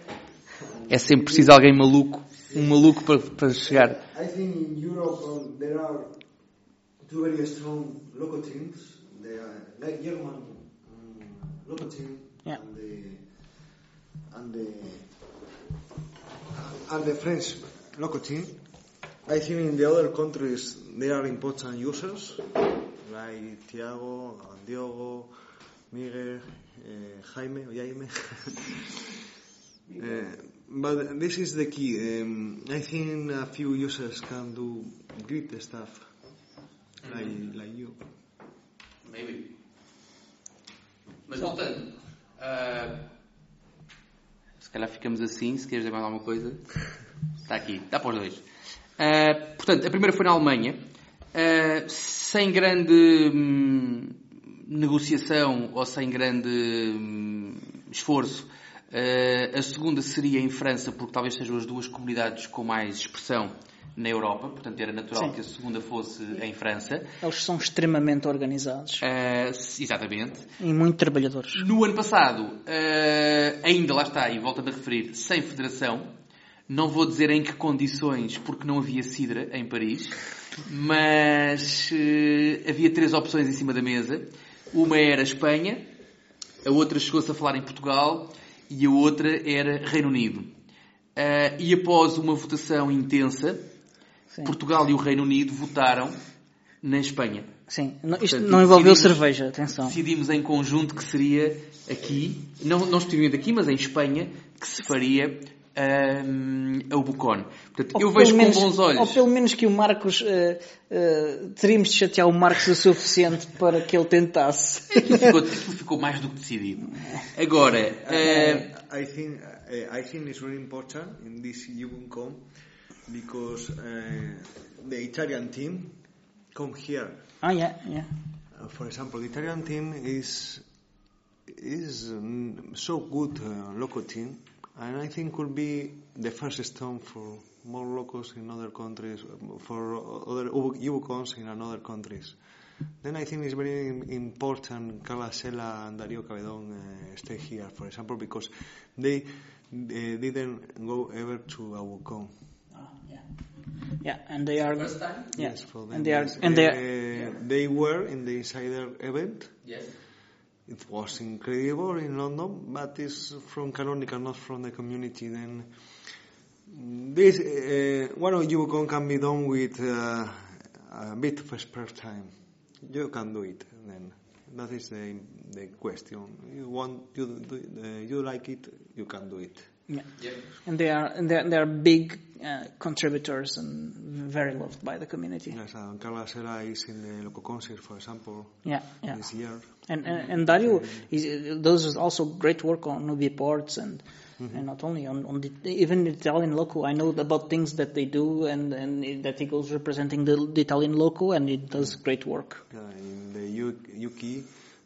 É sempre preciso alguém maluco, um maluco para, para chegar. I think in Europe um, there are two very strong local teams the uh, like German um, local team yeah. and the and the and the French local team. I think in the other countries there are important users like Thiago, Diogo, Miguel, uh, Jaime, Jaime. uh, but this is the key. Um, I think a few users can do great stuff, like like you. Maybe. Mas voltando. Uh, se calhar ficamos assim, se queres dizer mais alguma coisa. Está aqui, dá para os dois. Uh, portanto, a primeira foi na Alemanha. Uh, sem grande hum, negociação ou sem grande hum, esforço. Uh, a segunda seria em França, porque talvez sejam as duas comunidades com mais expressão na Europa, portanto era natural Sim. que a segunda fosse em França. Eles são extremamente organizados. Uh, exatamente. E muito trabalhadores. No ano passado, uh, ainda lá está, e voltando a referir, sem federação, não vou dizer em que condições, porque não havia Sidra em Paris, mas uh, havia três opções em cima da mesa. Uma era Espanha, a outra chegou-se a falar em Portugal e a outra era Reino Unido. E após uma votação intensa, Sim. Portugal e o Reino Unido votaram na Espanha. Sim, isto Portanto, não envolveu cerveja, atenção. Decidimos em conjunto que seria aqui, não, não especificamente aqui, mas em Espanha, que se faria hum, a Ubucon. Portanto, Ou eu vejo com menos- bons olhos. Ou pelo menos que o Marcos. eh, eh, teríamos de chatear o Marcos o suficiente para que ele tentasse. Aquilo ficou, aquilo ficou mais do que decidido. Agora, eh, I think uh, I think it's really important in this Ubucom because uh, the Italian team come here. Ah, yeah, yeah. Uh, for example, the Italian team is is um, so good uh, local team, and I think could be the first stone for more locals in other countries, for other Ubucons in other countries. Then I think it's very important Carla Sela and Dario Cabedon uh, stay here, for example, because they uh, didn't go ever to Abucon. Ah, yeah. Yeah, and they are. First time? Yeah, Yes, for them. and they are. yes. And they are. Uh, they were in the insider event. yes. It was incredible in London, but it's from Canonical, not from the community. Then this uh, one of you can- can be done with uh, a bit of spare time. You can do it. Then that is the the question. You want you do, uh, you like it, you can do it. Yeah. And they are. And they are, they are big uh, contributors and very loved by the community. Yes, and Carla Sera is in the local concert, for example, Yeah, yeah. this year. And and, and Dario, is, those are also great work on Nubi ports and mm-hmm. and not only on, on the, even Italian loco. I know about things that they do and and that he goes representing the, the Italian loco and it does mm-hmm. great work. Yeah, in the U- UK,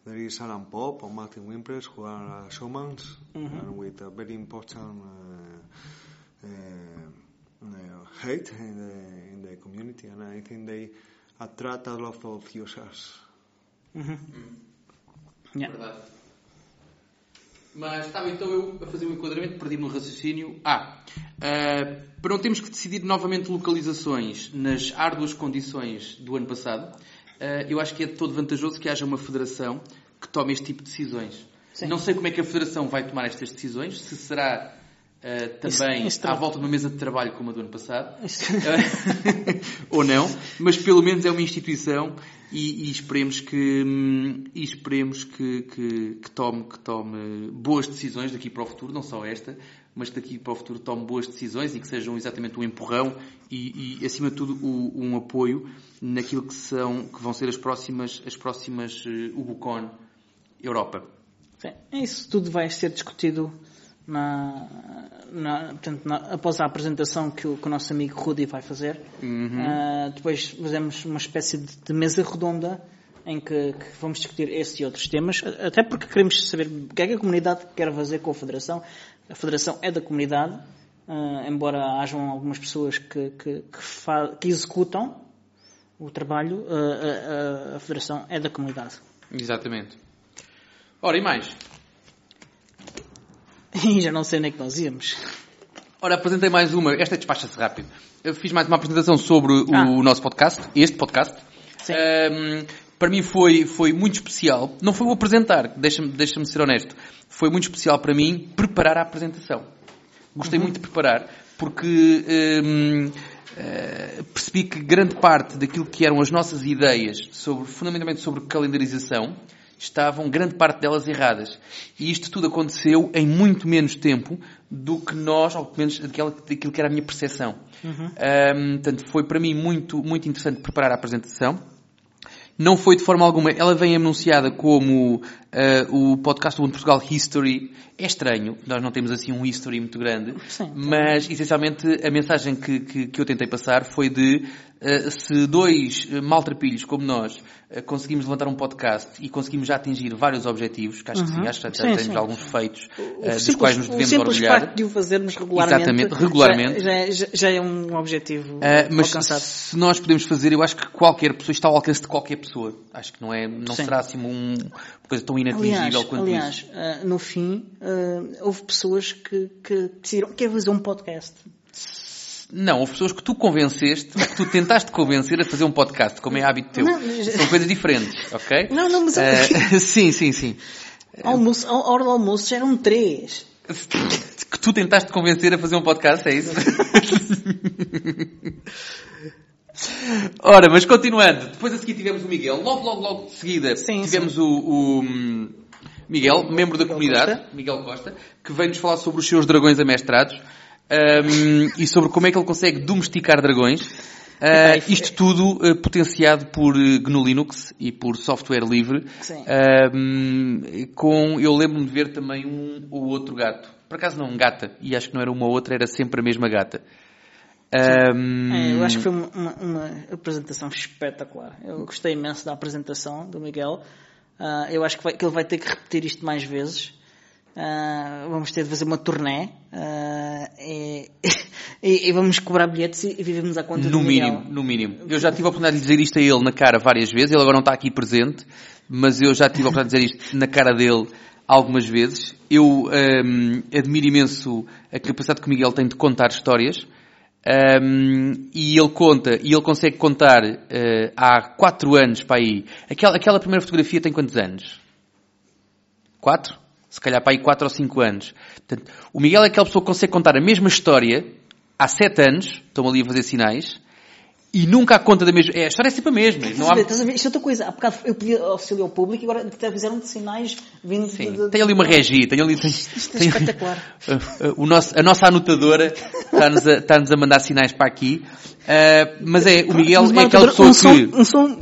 there is Alan Pop or Martin Wimpress, who are uh, showmans and with a very important uh, uh, uh, hate in the, in the community, and I think they attract a lot of users. Yeah. Verdade. Mas estava então eu a fazer um enquadramento, perdi-me no raciocínio. Ah, ah, para não termos que decidir novamente localizações nas árduas condições do ano passado, ah, eu acho que é de todo vantajoso que haja uma federação que tome este tipo de decisões. Sim. Não sei como é que a federação vai tomar estas decisões, se será ah, também Isso- isso à volta de uma mesa de trabalho como a do ano passado, ou não, mas pelo menos é uma instituição e, e esperemos que hum, e esperemos que, que, que tome que tome boas decisões daqui para o futuro, não só esta, mas que daqui para o futuro tome boas decisões e que sejam exatamente um empurrão e, e, acima de tudo o- um apoio naquilo que são que vão ser as próximas as próximas eh, Ubucon Europa. Sim, isso tudo vai ser discutido na, na- portanto, na- após a apresentação que o, que o nosso amigo Rudy vai fazer. Ah, depois fazemos uma espécie de, de mesa redonda em que, que vamos discutir esse e outros temas, até porque queremos saber o que é que a comunidade quer fazer com a Federação. A Federação é da comunidade, ah, embora hajam algumas pessoas que, que, que, executam o trabalho, a- a Federação é da comunidade. Exatamente. Ora, e mais? Já não sei onde é que nós íamos. Ora, apresentei mais uma. Esta despacha-se rápido. Eu fiz mais uma apresentação sobre o Ah. nosso podcast, este podcast. Sim. Ahm, para mim foi, foi muito especial. Não foi o apresentar, deixa-me deixa ser honesto. Foi muito especial para mim preparar a apresentação. Gostei muito de preparar, porque ahm, eh, percebi que grande parte daquilo que eram as nossas ideias, sobre, fundamentalmente sobre calendarização, estavam grande parte delas erradas. E isto tudo aconteceu em muito menos tempo do que nós, ou pelo menos daquela, daquilo que era a minha percepção. Ahm, portanto, foi para mim muito, muito interessante preparar a apresentação. Não foi de forma alguma. Ela vem anunciada como ah, o podcast do Mundo Portugal History. É estranho, nós não temos assim um history muito grande, Sim. mas essencialmente a mensagem que, que, que eu tentei passar foi de ah, se dois ah, maltrapilhos como nós conseguimos levantar um podcast e conseguimos já atingir vários objetivos, que acho que sim, acho que já Sim, temos sim. alguns feitos O dos simples- quais nos o devemos simples orgulhar. facto de o fazermos regularmente, Exatamente, regularmente. Já, já- já é um objetivo Uh, mas alcançado. se nós podemos fazer, eu acho que qualquer pessoa está ao alcance de qualquer pessoa. Acho que não é, não será assim um- uma coisa tão Aliás, quanto aliás isso. ah, no fim, ah, houve pessoas que, que decidiram quer fazer um podcast. Não, houve pessoas que tu convenceste, que tu tentaste convencer a fazer um podcast, como é hábito teu. Não, mas- São coisas diferentes, ok? Não, não, mas- Uh, sim, sim, sim. Almoço, a hora do almoço já eram três. Que tu tentaste convencer a fazer um podcast, é isso? Ora, mas continuando, depois a seguir tivemos o Miguel, logo, logo, logo de seguida Sim, tivemos O, o, hum, Miguel, membro da Miguel comunidade, Costa. Miguel Costa, que veio-nos falar sobre os seus dragões amestrados. um, e sobre como é que ele consegue domesticar dragões. Uh, isto tudo uh, potenciado por uh, GNU Linux e por software livre. Sim. Um, com, eu lembro-me de ver também um ou outro gato. Por acaso não, um gata. E acho que não era uma ou outra, era sempre a mesma gata. Um, É, eu acho que foi uma, uma- apresentação espetacular. Eu gostei imenso da apresentação do Miguel. Ah, eu acho que, vai- que ele vai ter que repetir isto mais vezes. Ah, vamos ter de fazer uma turnê ah, e, e- e vamos cobrar bilhetes e, e vivemos à conta No do Miguel. mínimo, no mínimo. Eu já tive a oportunidade de dizer isto a ele na cara várias vezes, ele agora não está aqui presente, mas eu já tive a oportunidade de dizer isto na cara dele algumas vezes. Eu hum, admiro imenso a capacidade que o Miguel tem de contar histórias. Hum, e ele conta, e ele consegue contar eh, há quatro anos para aí. Aquela, aquela primeira fotografia tem quantos anos? Quatro? Se calhar para aí quatro ou cinco anos. Portanto, o Miguel é aquela pessoa que consegue contar a mesma história há sete anos, estão ali a fazer sinais, e nunca a conta da mesma. É, a história é sempre a mesma. Não há... estás a ver? Isto é outra coisa. Há bocado eu pedi auxílio ao público e agora até fizeram de sinais vindo Sim, de, de, tem ali uma regi, tem ali. Tem, Isto é tem- espetacular. O nosso, a nossa anotadora está-nos a, está-nos a mandar sinais para aqui. Uh, mas é, o Miguel Mas é aquela pessoa um que som, um som,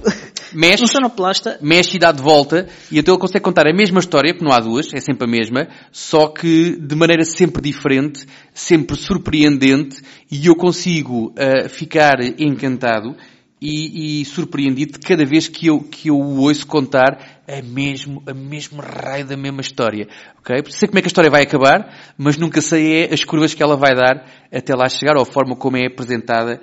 mexe, um sonoplasta. mexe e dá de volta, e então ele consegue contar a mesma história, porque não há duas, é sempre a mesma, só que de maneira sempre diferente, sempre surpreendente, e eu consigo uh, ficar encantado e, e surpreendido cada vez que eu, que eu o ouço contar a mesmo, a mesmo raio da mesma história. Ok? Sei como é que a história vai acabar, mas nunca sei é as curvas que ela vai dar até lá chegar, ou a forma como é apresentada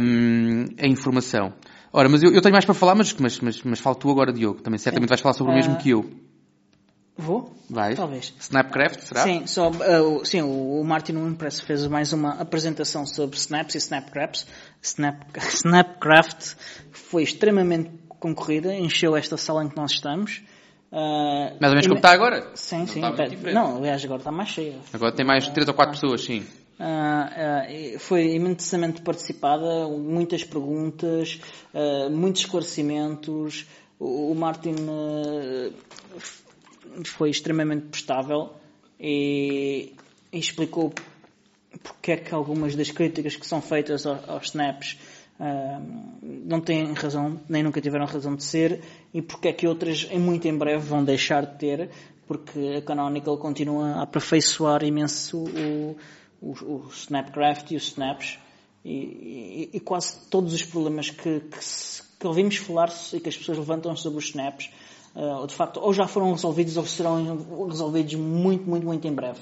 hum, a informação. Ora, mas eu, eu tenho mais para falar, mas, mas, mas, mas falo tu agora, Diogo. Também certamente vais falar sobre o mesmo Ah, que eu. Vou? Vais? Talvez. Snapcraft, será? Sim, só, uh, o- sim, o o Martin Impress fez mais uma apresentação sobre Snaps e Snapcraps. Snap, Snapcraft foi extremamente concorrida, encheu esta sala em que nós estamos. Uh, Mais ou menos como está agora. Sim, Não sim. está tá- não, aliás, agora está mais cheia. Agora tem mais três ou quatro pessoas, sim. Ah, e foi imensamente participada, muitas perguntas, muitos esclarecimentos. O, o Martin foi extremamente prestável e, e explicou porque é que algumas das críticas que são feitas ao- aos snaps não têm razão, nem nunca tiveram razão de ser, e porque é que outras, em muito em breve, vão deixar de ter, porque a Canonical continua a aperfeiçoar imenso o, o, o Snapcraft e os snaps, e, e- e quase todos os problemas que, que, que ouvimos falar e que as pessoas levantam sobre os snaps, ah, de facto, ou já foram resolvidos ou serão resolvidos muito, muito, muito em breve.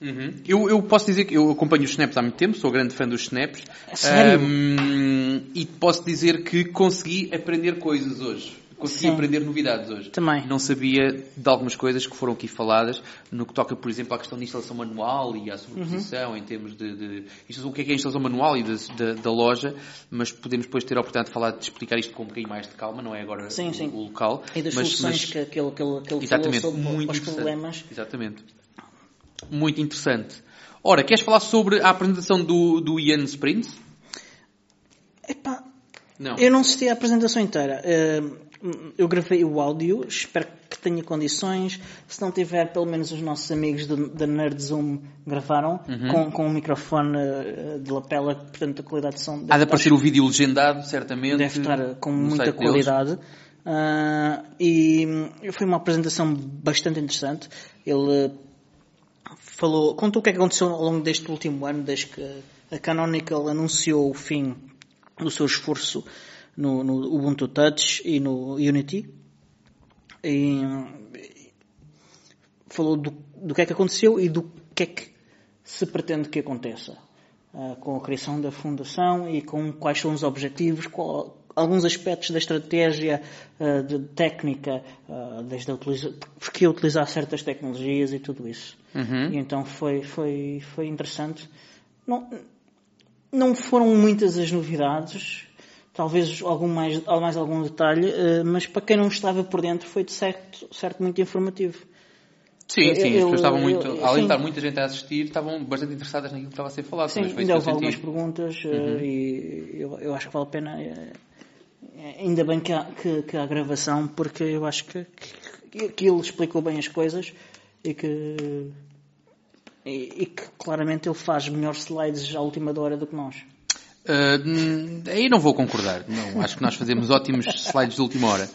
Uhum. Eu, eu posso dizer que eu acompanho os snaps há muito tempo, sou grande fã dos snaps. Sério? Ahm, e posso dizer que consegui aprender coisas hoje. Consegui Sim. aprender novidades hoje. Também. Não sabia de algumas coisas que foram aqui faladas, no que toca, por exemplo, à questão da instalação manual e à sobreposição, Uhum. em termos de, de o que é, que é a instalação manual e da, da, da loja, mas podemos depois ter a oportunidade de falar, de explicar isto com um bocadinho mais de calma, não é agora Sim, o, sim. o local. E das mas, soluções mas- que, ele, que ele, que ele Exatamente, falou sobre muito os problemas. Exatamente. Muito interessante. Ora, queres falar sobre a apresentação do, do Ian Sprint? Epá, Não. eu não assisti à apresentação inteira. Eh, Eu gravei o áudio, espero que tenha condições. Se não tiver, pelo menos os nossos amigos do- da Nerd Zoom gravaram Uhum. com, com um microfone eh, de lapela, portanto a qualidade de som Há de aparecer o vídeo legendado, certamente. deve estar com no muita deles. qualidade. Ah, e foi uma apresentação bastante interessante. Ele eh, falou, contou o que é que aconteceu ao longo deste último ano, desde que a Canonical anunciou o fim do seu esforço no, no Ubuntu Touch e no Unity. E, falou do, do que é que aconteceu e do que é que se pretende que aconteça. Ah, com a criação da fundação e com quais são os objetivos, qual- alguns aspectos da estratégia ah, de técnica, ah, desde a utiliza, porque utilizar certas tecnologias e tudo isso. Uhum. E então foi, foi, foi interessante. Não, não foram muitas as novidades, talvez algum mais, mais algum detalhe, eh, mas para quem não estava por dentro foi de certo, certo muito informativo. Sim, Eu- sim, as eu- pessoas estavam eu- muito, eu- além de estar muita gente a assistir, estavam bastante interessadas naquilo que estava a ser falado. Sim, ainda houve eu algumas perguntas Uhum. e eu, eu acho que vale a pena. Eh, ainda bem que há, que, que há gravação, porque eu acho que, que, que ele explicou bem as coisas e que e, e que claramente ele faz melhores slides à última hora do que nós. Uh, aí não vou concordar. Não, acho que nós fazemos ótimos slides de última hora.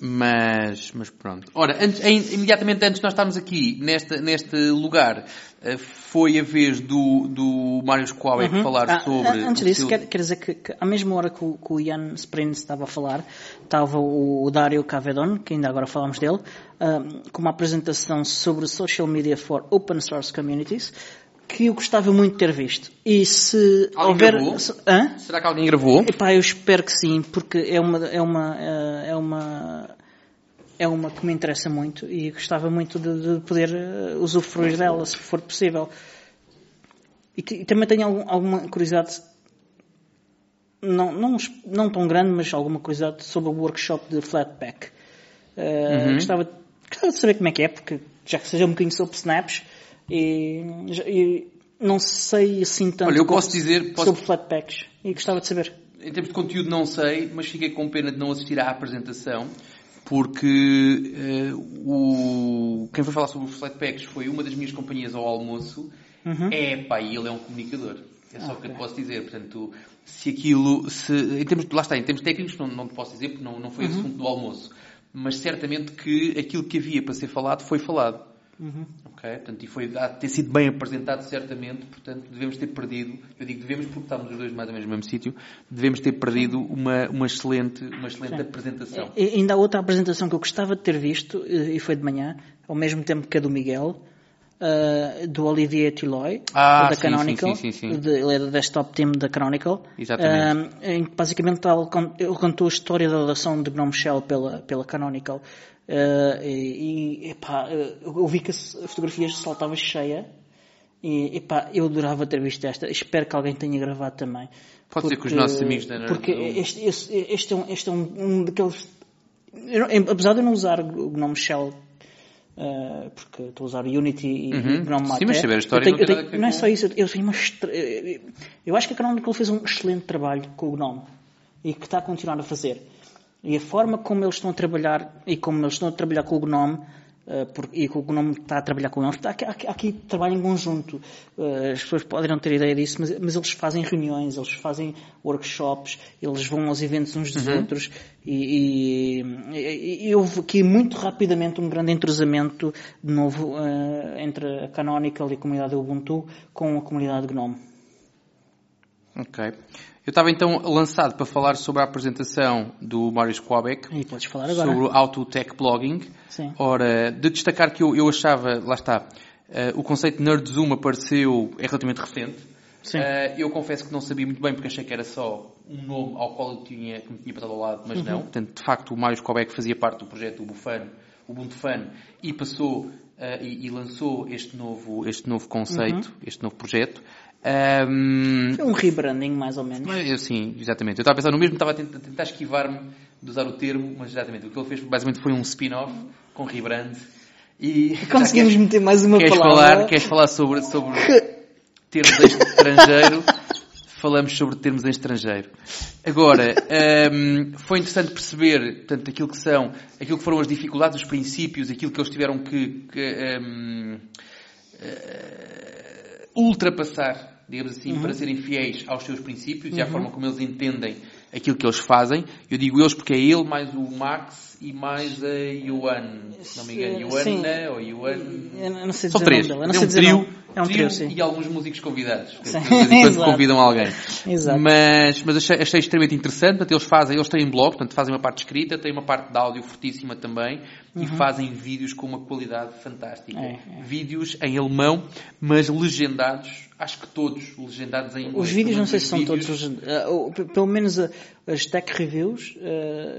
Mas, mas pronto. Ora, antes, imediatamente antes de nós estarmos aqui, neste, neste lugar, uh, foi a vez do, do Mário Squawek falar Ah, sobre... an- Antes disso, seu- quer, quer dizer que, que à mesma hora que o, que o Ian Sprint estava a falar, estava o, o Dario Cavedon, que ainda agora falamos dele, ah, com uma apresentação sobre Social Media for Open Source Communities, que eu gostava muito de ter visto. E se Alguém houver... gravou? hã? Será que alguém gravou? Epá, eu espero que sim, porque é uma, é uma, eh, é uma, é uma que me interessa muito e gostava muito de, de poder eh, usufruir dela, se for possível. E, e também tenho algum- alguma curiosidade, não, não, não tão grande, mas alguma curiosidade sobre o workshop de Flatpak. Eh, gostava, gostava de saber como é que é, porque já que seja um bocadinho sobre snaps e, e não sei assim tanto Olha, eu posso dizer- posso- sobre Flatpaks e gostava de saber. Em termos de conteúdo não sei, mas fiquei com pena de não assistir à apresentação, porque eh, o... quem foi falar sobre os Flatpaks foi uma das minhas companhias ao almoço. É pá, e ele é um comunicador. É só o que eu te posso dizer. Portanto, se aquilo, se, em termos, lá está, em termos técnicos não, não te posso dizer porque não, não foi assunto do almoço. Mas certamente que aquilo que havia para ser falado foi falado. Ok? Portanto, e foi a ter sido bem apresentado, certamente. Portanto, devemos ter perdido, eu digo devemos porque estamos os dois mais ou menos no mesmo sítio, devemos ter perdido uma, uma excelente, uma excelente apresentação. E ainda há outra apresentação que eu gostava de ter visto, e foi de manhã, ao mesmo tempo que a do Miguel, eh, do Olivier Tilloy, Ah, da sim, Canonical. sim, sim, de- ele é do desktop team da Canonical. Exatamente. Eh, em que basicamente ele contou a história da adoção de GNOME Shell pela, pela Canonical. Eh, e, epá, eu vi que a s- a fotografia saltava cheia. E epá, eu adorava ter visto esta. Espero que alguém tenha gravado também. Pode ser que os nossos amigos da Nerd Porque este, este, este é, um, este é um, um daqueles. eu apesar de eu não usar o GNOME Shell, eh, porque estou a usar Unity e, Uhum. GNOME Sim, Mate, mas saber a história tenho- não tenho- não é só isso, eu, tenho uma estra- eu- eu acho que a Canonical fez um excelente trabalho com o GNOME e que está a continuar a fazer. E a forma como eles estão a trabalhar e como eles estão a trabalhar com o GNOME eh, por- e que o GNOME está a trabalhar com eles, aqui, aqui, aqui trabalho em conjunto. Eh, as pessoas podem não ter ideia disso, mas, mas eles fazem reuniões, eles fazem workshops, eles vão aos eventos uns dos outros e, e, e- houve aqui muito rapidamente um grande entrosamento de novo eh, entre a Canonical e a comunidade Ubuntu com a comunidade GNOME. Ok. Eu estava então lançado para falar sobre a apresentação do Mário Squabek. E podes falar agora. sobre o Auto-Tech Blogging. Sim. Ora, de destacar que eu, eu achava, lá está, eh, o conceito de Nerd Zoom apareceu, é relativamente recente. Sim. Eh, eu confesso que não sabia muito bem porque achei que era só um nome ao qual eu tinha, que me tinha passado ao lado, mas Uhum. não. Portanto, de facto, o Mário Squabek fazia parte do projeto Ubuntu Ubuntu Fun e passou eh, e, e lançou este novo, este novo conceito, Uhum. este novo projeto. Ahm, Foi um rebranding, mais ou menos. eu, sim, exatamente. Eu estava a pensar no mesmo, estava a tentar, tentar esquivar-me de usar o termo, mas exatamente. O que ele fez basicamente foi um spin-off com rebrand. E Conseguimos já meter mais uma queres, queres palavra. falar, queres falar sobre, sobre termos em estrangeiro? Falamos sobre termos em estrangeiro. Agora, hum, foi interessante perceber, portanto, aquilo que são, aquilo que foram as dificuldades, os princípios, aquilo que eles tiveram que, que, hum, eh, ultrapassar, digamos assim, Uhum. para serem fiéis aos seus princípios e à forma como eles entendem aquilo que eles fazem. Eu digo eles porque é ele mais o Max e mais a Yuan, se não me engano. Yuana ou Yuan. Não sei São três. É não sei um trio. É um trio trio, e alguns músicos convidados. Quando convidam alguém. Exato. Mas, mas achei, achei extremamente interessante. Portanto, eles fazem, eles têm blog, portanto, fazem uma parte escrita, têm uma parte de áudio fortíssima também e fazem vídeos com uma qualidade fantástica. Uhum. É, é. Vídeos em alemão, mas legendados, acho que todos legendados em inglês. Os vídeos, não sei se são os todos, vídeos- legend- ah, pelo menos as tech reviews,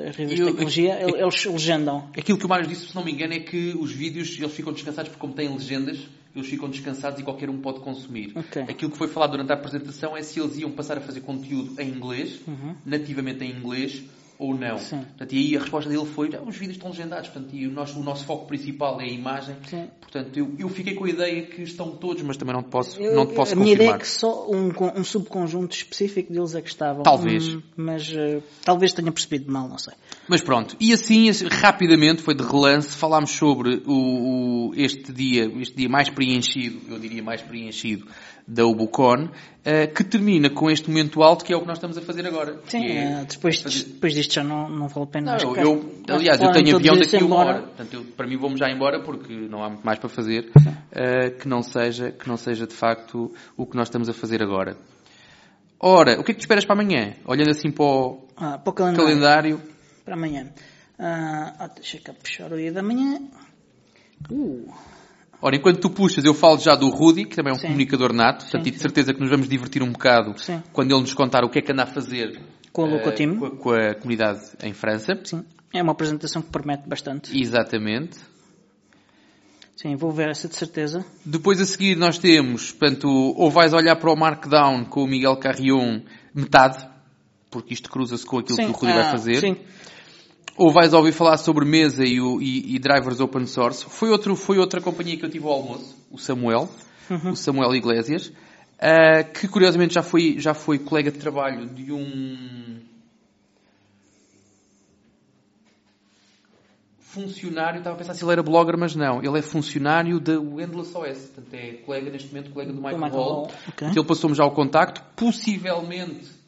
as reviews de tecnologia, eu- el- eles legendam. Aquilo que o Mário disse, se não me engano, é que os vídeos eles ficam descansados porque como têm legendas, eles ficam descansados e qualquer um pode consumir. Ok. Aquilo que foi falado durante a apresentação é se eles iam passar a fazer conteúdo em inglês, Uhum. nativamente em inglês, ou não. Sim. Portanto, e aí a resposta dele foi, "Ah, os vídeos estão legendados, portanto, e o nosso, o nosso foco principal é a imagem. Sim. Portanto, eu, eu fiquei com a ideia que estão todos, mas também não te posso, Eu- não te posso a minha ideia é confirmar. que só um, um subconjunto específico deles é que estavam. Talvez. Hum, mas eh, talvez tenha percebido mal, não sei. Mas pronto, e assim, assim, rapidamente, foi de relance, falámos sobre o, o- este dia, este dia mais preenchido, eu diria mais preenchido, da Ubucon, eh, que termina com este momento alto, que é o que nós estamos a fazer agora. Sim, é- eh, depois, fazer- depois disto já não, não vale a pena. Não, eu, eu- aliás, eu tenho avião daqui a uma hora. Portanto, eu, para mim vamos já embora porque não há muito mais para fazer eh, que, não seja, que não seja de facto o que nós estamos a fazer agora. Ora, o que é que tu esperas para amanhã? Olhando assim para o Ah, para o calendário. calendário. Para amanhã. Ah, ah, deixa cá puxar o dia da manhã. Uh, Ora, enquanto tu puxas, eu falo já do Rudy, que também é um Sim. comunicador nato, portanto, Sim, e de sim. certeza que nos vamos divertir um bocado quando ele nos contar o que é que anda a fazer Com a eh, Locotim. com, a, com a comunidade em França. sim. É uma apresentação que promete bastante. Exatamente. Sim, vou ver essa de certeza. Depois a seguir nós temos, portanto, ou vais olhar para o Markdown com o Miguel Carrion metade, porque isto cruza-se com aquilo sim, que o Rui ah, vai fazer. Sim. Ou vais ouvir falar sobre mesa e, o- e- e drivers open source. Foi, outro, foi outra companhia que eu tive ao almoço, o Samuel, Uhum. o Samuel Iglesias, ah, que curiosamente já foi, já foi colega de trabalho de um funcionário, estava a pensar se ele era blogger, mas não. Ele é funcionário da Endless OS, portanto é colega neste momento, colega do Michael, Michael Hall. Hall, ok. Portanto, Ele passou-me já o contacto, possivelmente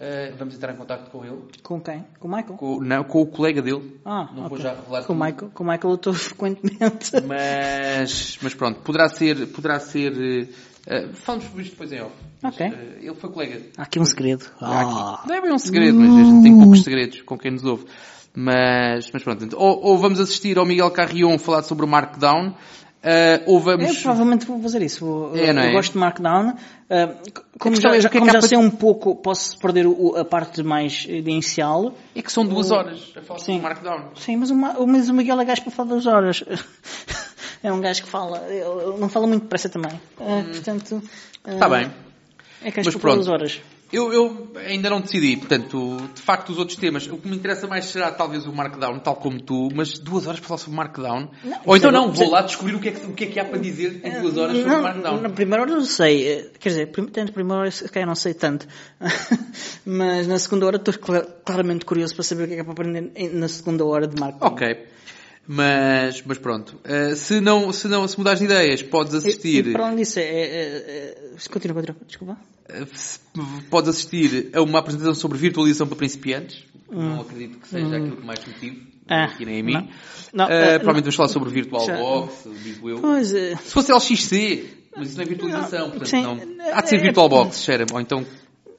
ah, vamos entrar em contacto com ele, Com quem? Com o Michael? com, não, com o colega dele. Ah, não vou ok. já revelar com o. Michael, com o Michael eu estou frequentemente. Mas, mas pronto, poderá ser, poderá ser, uh, falamos sobre isto depois em off. Mas, Ok. eh, ele foi colega. Há aqui um segredo. Ah. Não é bem um segredo, mas a gente tem poucos segredos com quem nos ouve. Mas, mas pronto, ou, ou vamos assistir ao Miguel Carrion falar sobre o Markdown, eh, ou Eu vamos... provavelmente vou fazer isso. Vou- É, é? Eu gosto de Markdown. Ah, como já, é, é como já sei um pouco, posso perder o- a parte mais inicial. É que são duas o- horas a falar sobre Markdown. Sim, mas o, Ma- mas o Miguel é gajo para falar das horas. É um gajo que fala, não fala muito depressa também. Ah, portanto, ah, Está bem. É gajo Mas pronto. das horas. Eu, eu ainda não decidi, portanto, de facto, os outros temas, o que me interessa mais será talvez o Markdown, tal como tu, mas duas horas para falar sobre Markdown. Não, Ou então percebe- não, vou lá descobrir o que, é que, o que é que há para dizer em duas horas sobre Não, Markdown. na primeira hora eu sei, eh, quer dizer, tanto na primeira hora se calhar não sei tanto, mas na segunda hora estou cla- claramente curioso para saber o que é que é para aprender na segunda hora de Markdown. Ok. Mas, mas pronto. Eh, se, não, se não, se mudares de ideias, podes E, assistir, e para além disso, é, é, é, é, continua, continua, desculpa. Eh, podes assistir a uma apresentação sobre virtualização para principiantes. Hum. Não acredito que seja aquilo que mais me tive, Ah, aqui nem a mim. não. Não, Eh, eh, provavelmente não. vamos falar sobre VirtualBox, digo eu. Pois, é, Se fosse LXC, mas isso não é virtualização, portanto Sim. não. Há de ser VirtualBox, Sharon, ou então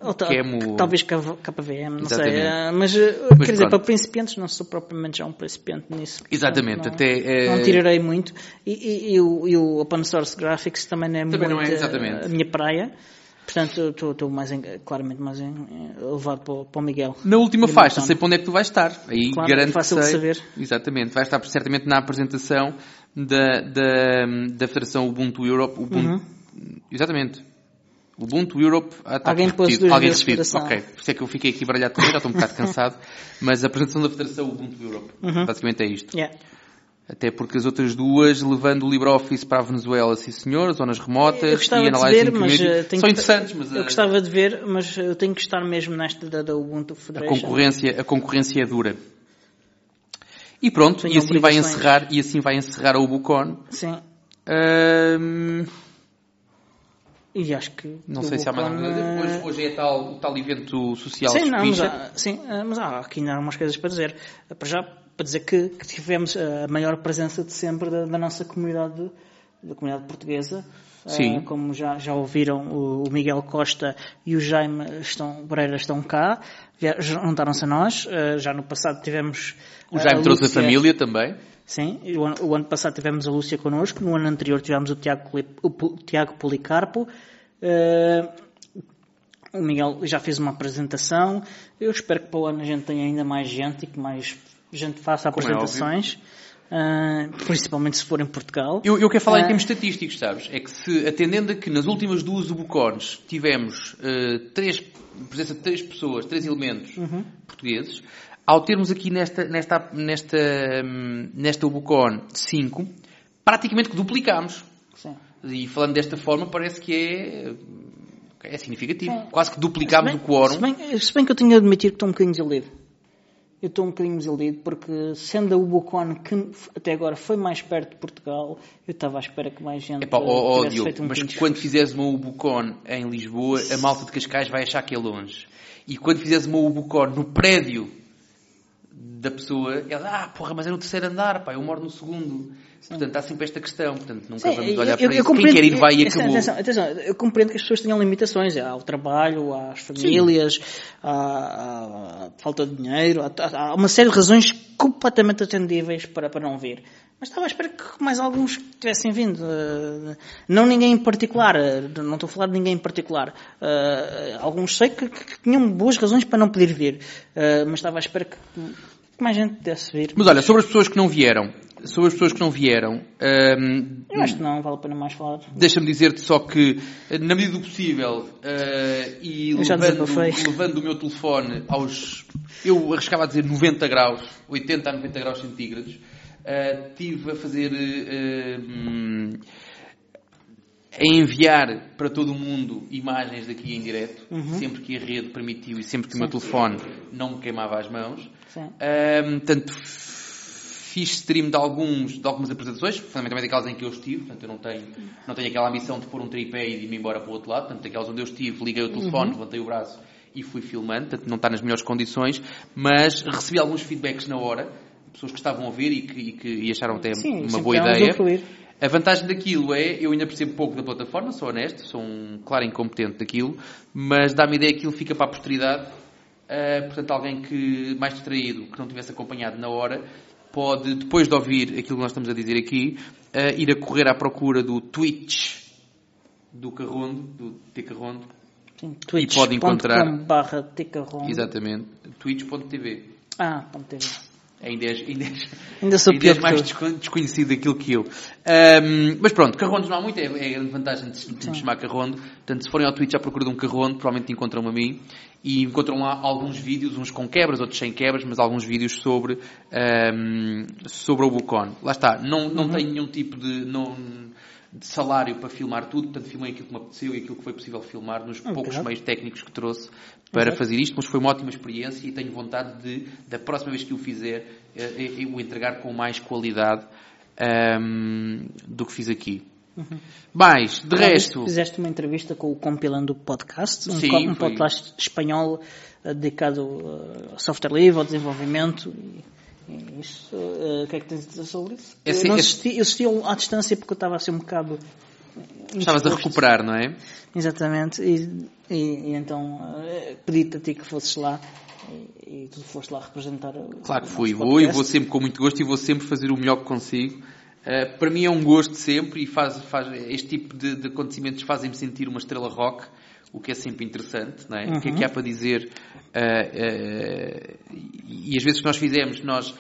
ou Quemo- talvez KV- KVM, não Exatamente. sei, mas, Mas quer dizer, pronto. para principiantes não sou propriamente já um principiante nisso. Exatamente, não, até, não tirarei muito. E, e- e o, e o Open Source Graphics também não é Também muito não é, exatamente. a minha praia. Portanto, estou- mais em- claramente mais em, eh, levado para, o- para o Miguel. Na última faixa, sei para onde é que tu vais estar. Aí Claro, garanto é fácil que de sei. saber. Exatamente. Vais estar certamente na apresentação da, da, da Federação Ubuntu Europe. Ubuntu, Exatamente. Ubuntu Europe. Ah, está Uhum. Alguém repetido. duas Alguém repetido. Ok. Por isso é que eu fiquei aqui baralhado também, já estou um bocado cansado. Mas a apresentação da Federação Ubuntu Europe. Uhum. Basicamente é isto. Yeah. Até porque as outras duas, levando o LibreOffice para a Venezuela, sim senhor, zonas remotas e de Analyzing ver, mas Community, eh, são que- interessantes, mas eu a- gostava de ver, mas eu tenho que estar mesmo nesta da, da Ubuntu a Federation. concorrência, a concorrência é dura. E pronto, Tenho e assim vai encerrar, e assim vai encerrar a Ubucon. Sim. E acho que. não sei se há mais alguma coisa. eh, Hoje, hoje é tal, o tal evento social Sim, não, mas há, sim, eh, mas há aqui ainda há umas coisas para dizer. Eh, Para já, para dizer que, que tivemos a maior presença de sempre da, da nossa comunidade, da comunidade portuguesa. Eh, Sim. como já, já ouviram, o, o Miguel Costa e o Jaime estão, Moreira estão cá, juntaram-se a nós. Eh, Já no passado tivemos. O eh, Jaime trouxe a família também. Sim, o ano, o ano passado tivemos a Lúcia connosco, no ano anterior tivemos o Tiago, o Tiago Policarpo. Eh, o Miguel já fez uma apresentação. Eu espero que para o ano a gente tenha ainda mais gente e que mais gente faça Como é apresentações. ah, principalmente se for em Portugal. Eu, eu quero falar em Ah. termos estatísticos, sabes? É que se, atendendo a que nas últimas duas Ubucons tivemos eh, três, presença de três pessoas, três elementos Uhum. portugueses, ao termos aqui nesta, nesta, nesta, hum, nesta Ubucon cinco, praticamente que duplicámos. Sim. E falando desta forma, parece que é, é significativo. Quase que duplicámos o quórum. Se bem, se bem que eu tenho de admitir que estou um bocadinho desiludido. Eu estou um bocadinho desiludido porque, sendo a Ubucon que até agora foi mais perto de Portugal, eu estava à espera que mais gente Epá, ó, ó, tivesse Diogo, um mas quando fizeres uma Ubucon em Lisboa, a malta de Cascais vai achar que é longe. E quando fizeres uma Ubucon no prédio da pessoa, ela, ah, porra, mas é no terceiro andar, pá, eu moro no segundo. Portanto, há sempre esta questão. Portanto, nunca Sim, vamos olhar eu- para eu isso. Quem quer ir vai e acabou. Atenção, atenção, eu compreendo que as pessoas tenham limitações há ao trabalho, às famílias, à, à- à falta de dinheiro, há, há uma série de razões completamente atendíveis para, para não vir. Mas estava à espera que mais alguns tivessem vindo. eh, Não ninguém em particular, eh, não estou a falar de ninguém em particular. Eh, Alguns sei que, que- tinham boas razões para não poder vir, mas estava à espera que mais gente vir. Mas olha, sobre as pessoas que não vieram, sobre as pessoas que não vieram, hum, Eu acho que não vale a pena mais falar. Deixa-me dizer-te só que, na medida do possível, eh, e levando, levando o meu telefone aos, eu arriscava a dizer 90 graus, 80 a 90 graus centígrados, eh, tive a fazer, eh, hum, a enviar para todo o mundo imagens daqui em direto, sempre que a rede permitiu e sempre que o meu telefone não me queimava as mãos. Sim. Ahm, portanto, fiz stream de, alguns, de algumas apresentações, fundamentalmente aquelas em que eu estive, portanto eu não tenho, não tenho aquela missão de pôr um tripé e de ir-me embora para o outro lado, portanto aquelas onde eu estive, liguei o telefone, levantei o braço e fui filmando, portanto não está nas melhores condições, mas recebi alguns feedbacks na hora, pessoas que estavam a ver e que, e que e acharam até Sim, uma boa um ideia. A vantagem daquilo é, eu ainda percebo pouco da plataforma, sou honesto, sou um claro incompetente daquilo, mas dá-me a ideia que aquilo fica para a posteridade. Uh, portanto, alguém que mais distraído, que não tivesse acompanhado na hora, pode, depois de ouvir aquilo que nós estamos a dizer aqui, uh, ir a correr à procura do Twitch do Carrondo, do T Carrondo, Sim, pode encontrar- barra ticarron. exatamente, twitch.tv. Ah, TV. Ainda és, ainda és, Ainda sou ainda pior és mais tu. desconhecido daquilo que eu. Ahm, mas pronto, carrondos não há muito, é, é a grande vantagem de, se- de me chamar carrondo. Portanto, se forem ao Twitch à procura de um carrondo, provavelmente encontram-me a mim. E encontram lá alguns vídeos, uns com quebras, outros sem quebras, mas alguns vídeos sobre, ahm, sobre o Bucon. Lá está, não, não tenho nenhum tipo de, não, de salário para filmar tudo, portanto filmei aquilo que me apeteceu e aquilo que foi possível filmar nos poucos Exato. meios técnicos que trouxe para fazer isto, mas foi uma ótima experiência e tenho vontade de, da próxima vez que o fizer, eh, eh, o entregar com mais qualidade ahm, do que fiz aqui. Mais, de Já viste resto, Fizeste uma entrevista com o Compilando Podcast, um, Sim, um podcast espanhol eh, dedicado ao software livre, ao desenvolvimento. Isso, o que é que tens a dizer sobre isso? Esse- eu, não esse- assisti, eu assisti à distância porque eu estava assim um bocado. Estavas a recuperar, não é? Exatamente. E, e- e então eh, pedi-te a ti que fosses lá e, e tu foste lá representar. o- Claro que fui, vou e vou sempre com muito gosto e vou sempre fazer o melhor que consigo. Uh, para mim é um gosto sempre e faz, faz este tipo de, de acontecimentos fazem-me sentir uma estrela rock, o que é sempre interessante, não é? O que é que há para dizer? uh, uh, e, e às vezes que nós fizemos, nós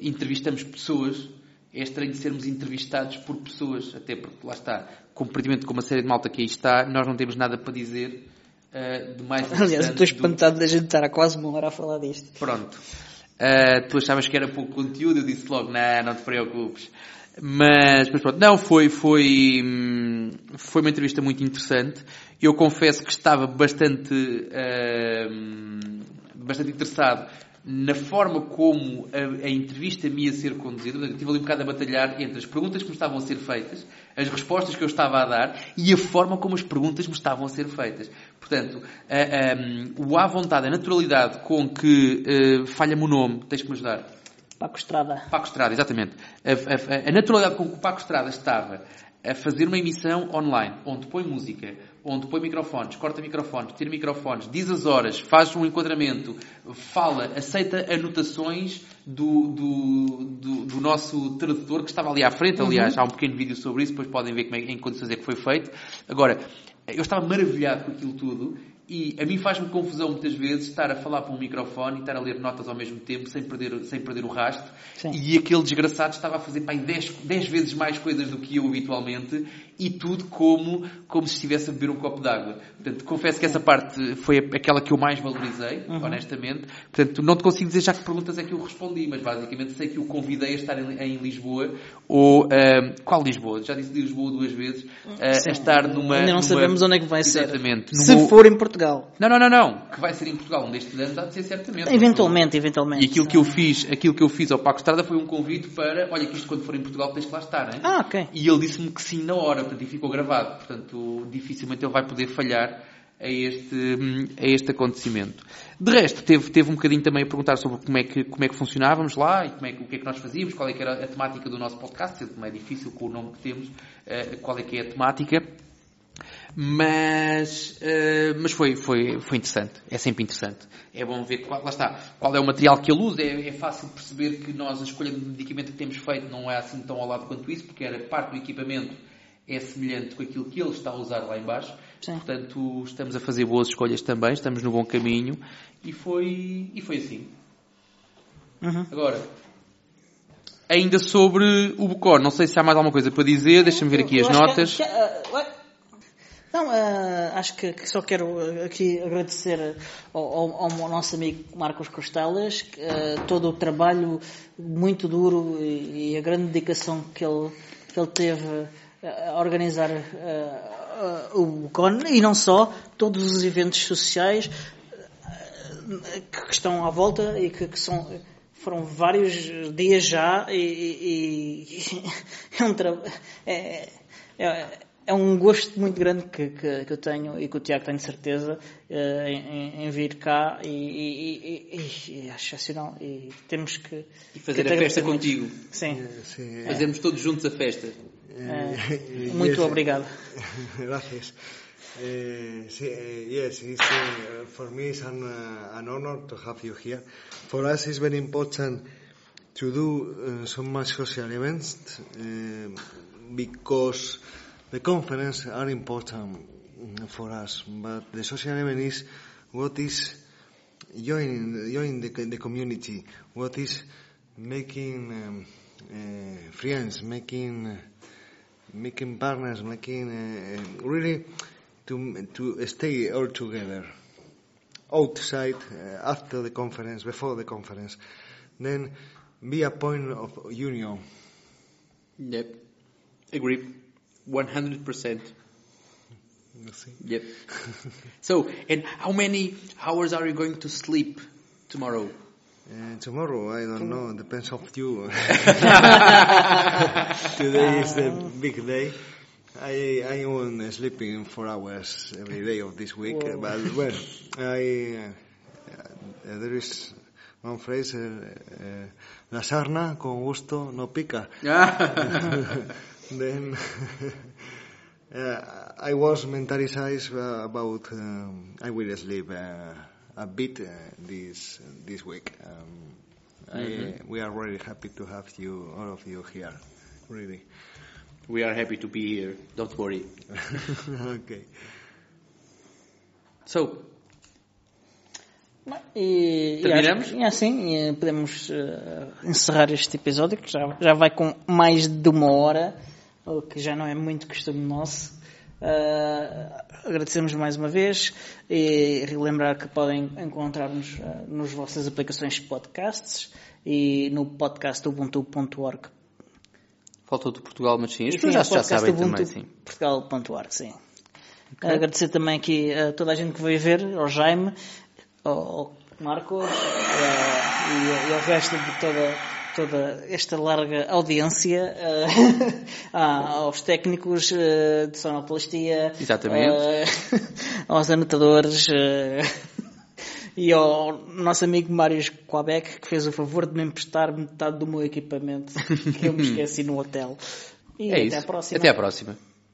entrevistamos pessoas, é estranho sermos entrevistados por pessoas, até porque lá está, comparativamente com uma série de malta que aí está, nós não temos nada para dizer uh, de mais Aliás, eu estou do- espantado da gente estar há quase uma hora a falar disto. Pronto. Uh, tu achavas que era pouco conteúdo, eu disse logo, não, não te preocupes. Mas, mas pronto, não, foi, foi, hum, foi uma entrevista muito interessante. Eu confesso que estava bastante, hum, bastante interessado na forma como a, a entrevista me ia ser conduzida. Portanto, eu estive ali um bocado a batalhar entre as perguntas que me estavam a ser feitas, as respostas que eu estava a dar e a forma como as perguntas me estavam a ser feitas. Portanto, a- a- o à vontade, a naturalidade com que, eh, falha-me o nome, tens que me ajudar. Paco Estrada. Paco Estrada, exatamente. A naturalidade com que o Paco Estrada estava a fazer uma emissão online, onde põe música, onde põe microfones, corta microfones, tira microfones, diz as horas, faz um enquadramento, fala, aceita anotações do, do, do, do nosso tradutor que estava ali à frente. Aliás, há um pequeno vídeo sobre isso, depois podem ver como é, em que condições é que foi feito. Agora, eu estava maravilhado com aquilo tudo E a mim faz-me confusão muitas vezes estar a falar para um microfone e estar a ler notas ao mesmo tempo sem perder, sem perder o rastro. Sim. E aquele desgraçado estava a fazer 10, 10 vezes mais coisas do que eu habitualmente e tudo como, como se estivesse a beber um copo de água. Portanto, confesso que essa parte foi aquela que eu mais valorizei, Uhum. honestamente. Portanto, não te consigo dizer já que perguntas é que eu respondi, mas basicamente sei que o convidei a estar em, em Lisboa ou... qual Lisboa? Já disse Lisboa duas vezes. Sim. a estar numa... Ainda não numa- sabemos onde é que vai ser. Exatamente. Se Numa- for em Portugal. Não, não, não, não. Que vai ser em Portugal um destes anos, há de ser certamente. Eventualmente, eventualmente. E aquilo que eu fiz, aquilo que eu fiz ao Paco Estrada foi um convite para, olha que isto quando for em Portugal tens que lá estar, hein? Ah, ok. E ele disse-me que sim na hora, portanto, ficou gravado. Portanto, dificilmente ele vai poder falhar a este, a este acontecimento. De resto, teve, teve um bocadinho também a perguntar sobre como é que, como é que funcionávamos lá e como é o que é que nós fazíamos, qual é que era a temática do nosso podcast, sendo que não é difícil com o nome que temos, eh, qual é que é a temática. Mas, eh, mas foi, foi, foi interessante. É sempre interessante. É bom ver qual, lá está, qual é o material que ele usa. É, é fácil perceber que nós, a escolha do medicamento que temos feito não é assim tão ao lado quanto isso, porque era parte do equipamento é semelhante com aquilo que ele está a usar lá em baixo. Sim. Portanto, estamos a fazer boas escolhas também, estamos no bom caminho e foi, e foi assim. Uhum. Agora, ainda sobre o Bocor, não sei se há mais alguma coisa para dizer, deixa-me ver aqui Eu as acho que- notas. que- ah, ué. não, ah, acho que, que só quero aqui agradecer ao, ao- ao nosso amigo Marcos Costelas ah, todo o trabalho muito duro e, e a grande dedicação que ele, que ele teve organizar ah, ah, o Bucon e não só, todos os eventos sociais ah, que estão à volta e que, que são foram vários dias já e, e- e é, um tra- é, é, é um gosto muito grande que, que, que eu tenho e que o Tiago tem de certeza eh, em, em- vir cá e, e- e- e- e é excepcional e temos que E fazer que a festa agradecer muito. contigo. Sim, Sí, Fazermos todos juntos a festa. Eh, muito Yes. obrigado. Gracias. Uh, uh, yes, it's, uh, for me it's an, uh, an honor to have you here. For us, it's very important to do uh, so much social events uh, because the conference are important mm, for us. But the social event is what is joining, joining the, the community, what is making um, uh, friends, making. Making partners, making uh, really to to stay all together outside uh, after the conference, before the conference, then be a point of union. Yep. Agree. 100%. See? Yep. so, and how many hours are you going to sleep tomorrow? Uh, tomorrow, I don't know, depends of you. Today is the big day. I I am sleeping four hours every day of this week, Whoa. but well, I uh, there is one phrase: uh, uh, la sarna con gusto no pica. then uh, I was mentalized about um, I will sleep uh, a bit uh, this this week. Um, I, we are really happy to have you, all of you here. Really. We are happy to be here. Don't worry. okay. E, So, e Terminamos? é assim, e podemos eh, encerrar este episódio que já, já vai com mais de uma hora, o que já não é muito costume nosso. Eh, agradecemos mais uma vez e relembrar que podem encontrar-nos eh, nas vossas aplicações podcasts e no podcast ubuntu.org. faltou do Portugal, mas sim. Sim, já, já sabem Ubuntu também, sim. Portugal.org, sim. Agradecer também aqui a toda a gente que veio ver, ao Jaime, ao, Marcos e, e ao resto de toda, toda esta larga audiência, a- aos técnicos eh, de sonoplastia, Exatamente. eh, aos anotadores e ao nosso amigo Mário Quabec que fez o favor de me emprestar metade do meu equipamento que eu me esqueci no hotel. E É até isso. à próxima. Até à próxima.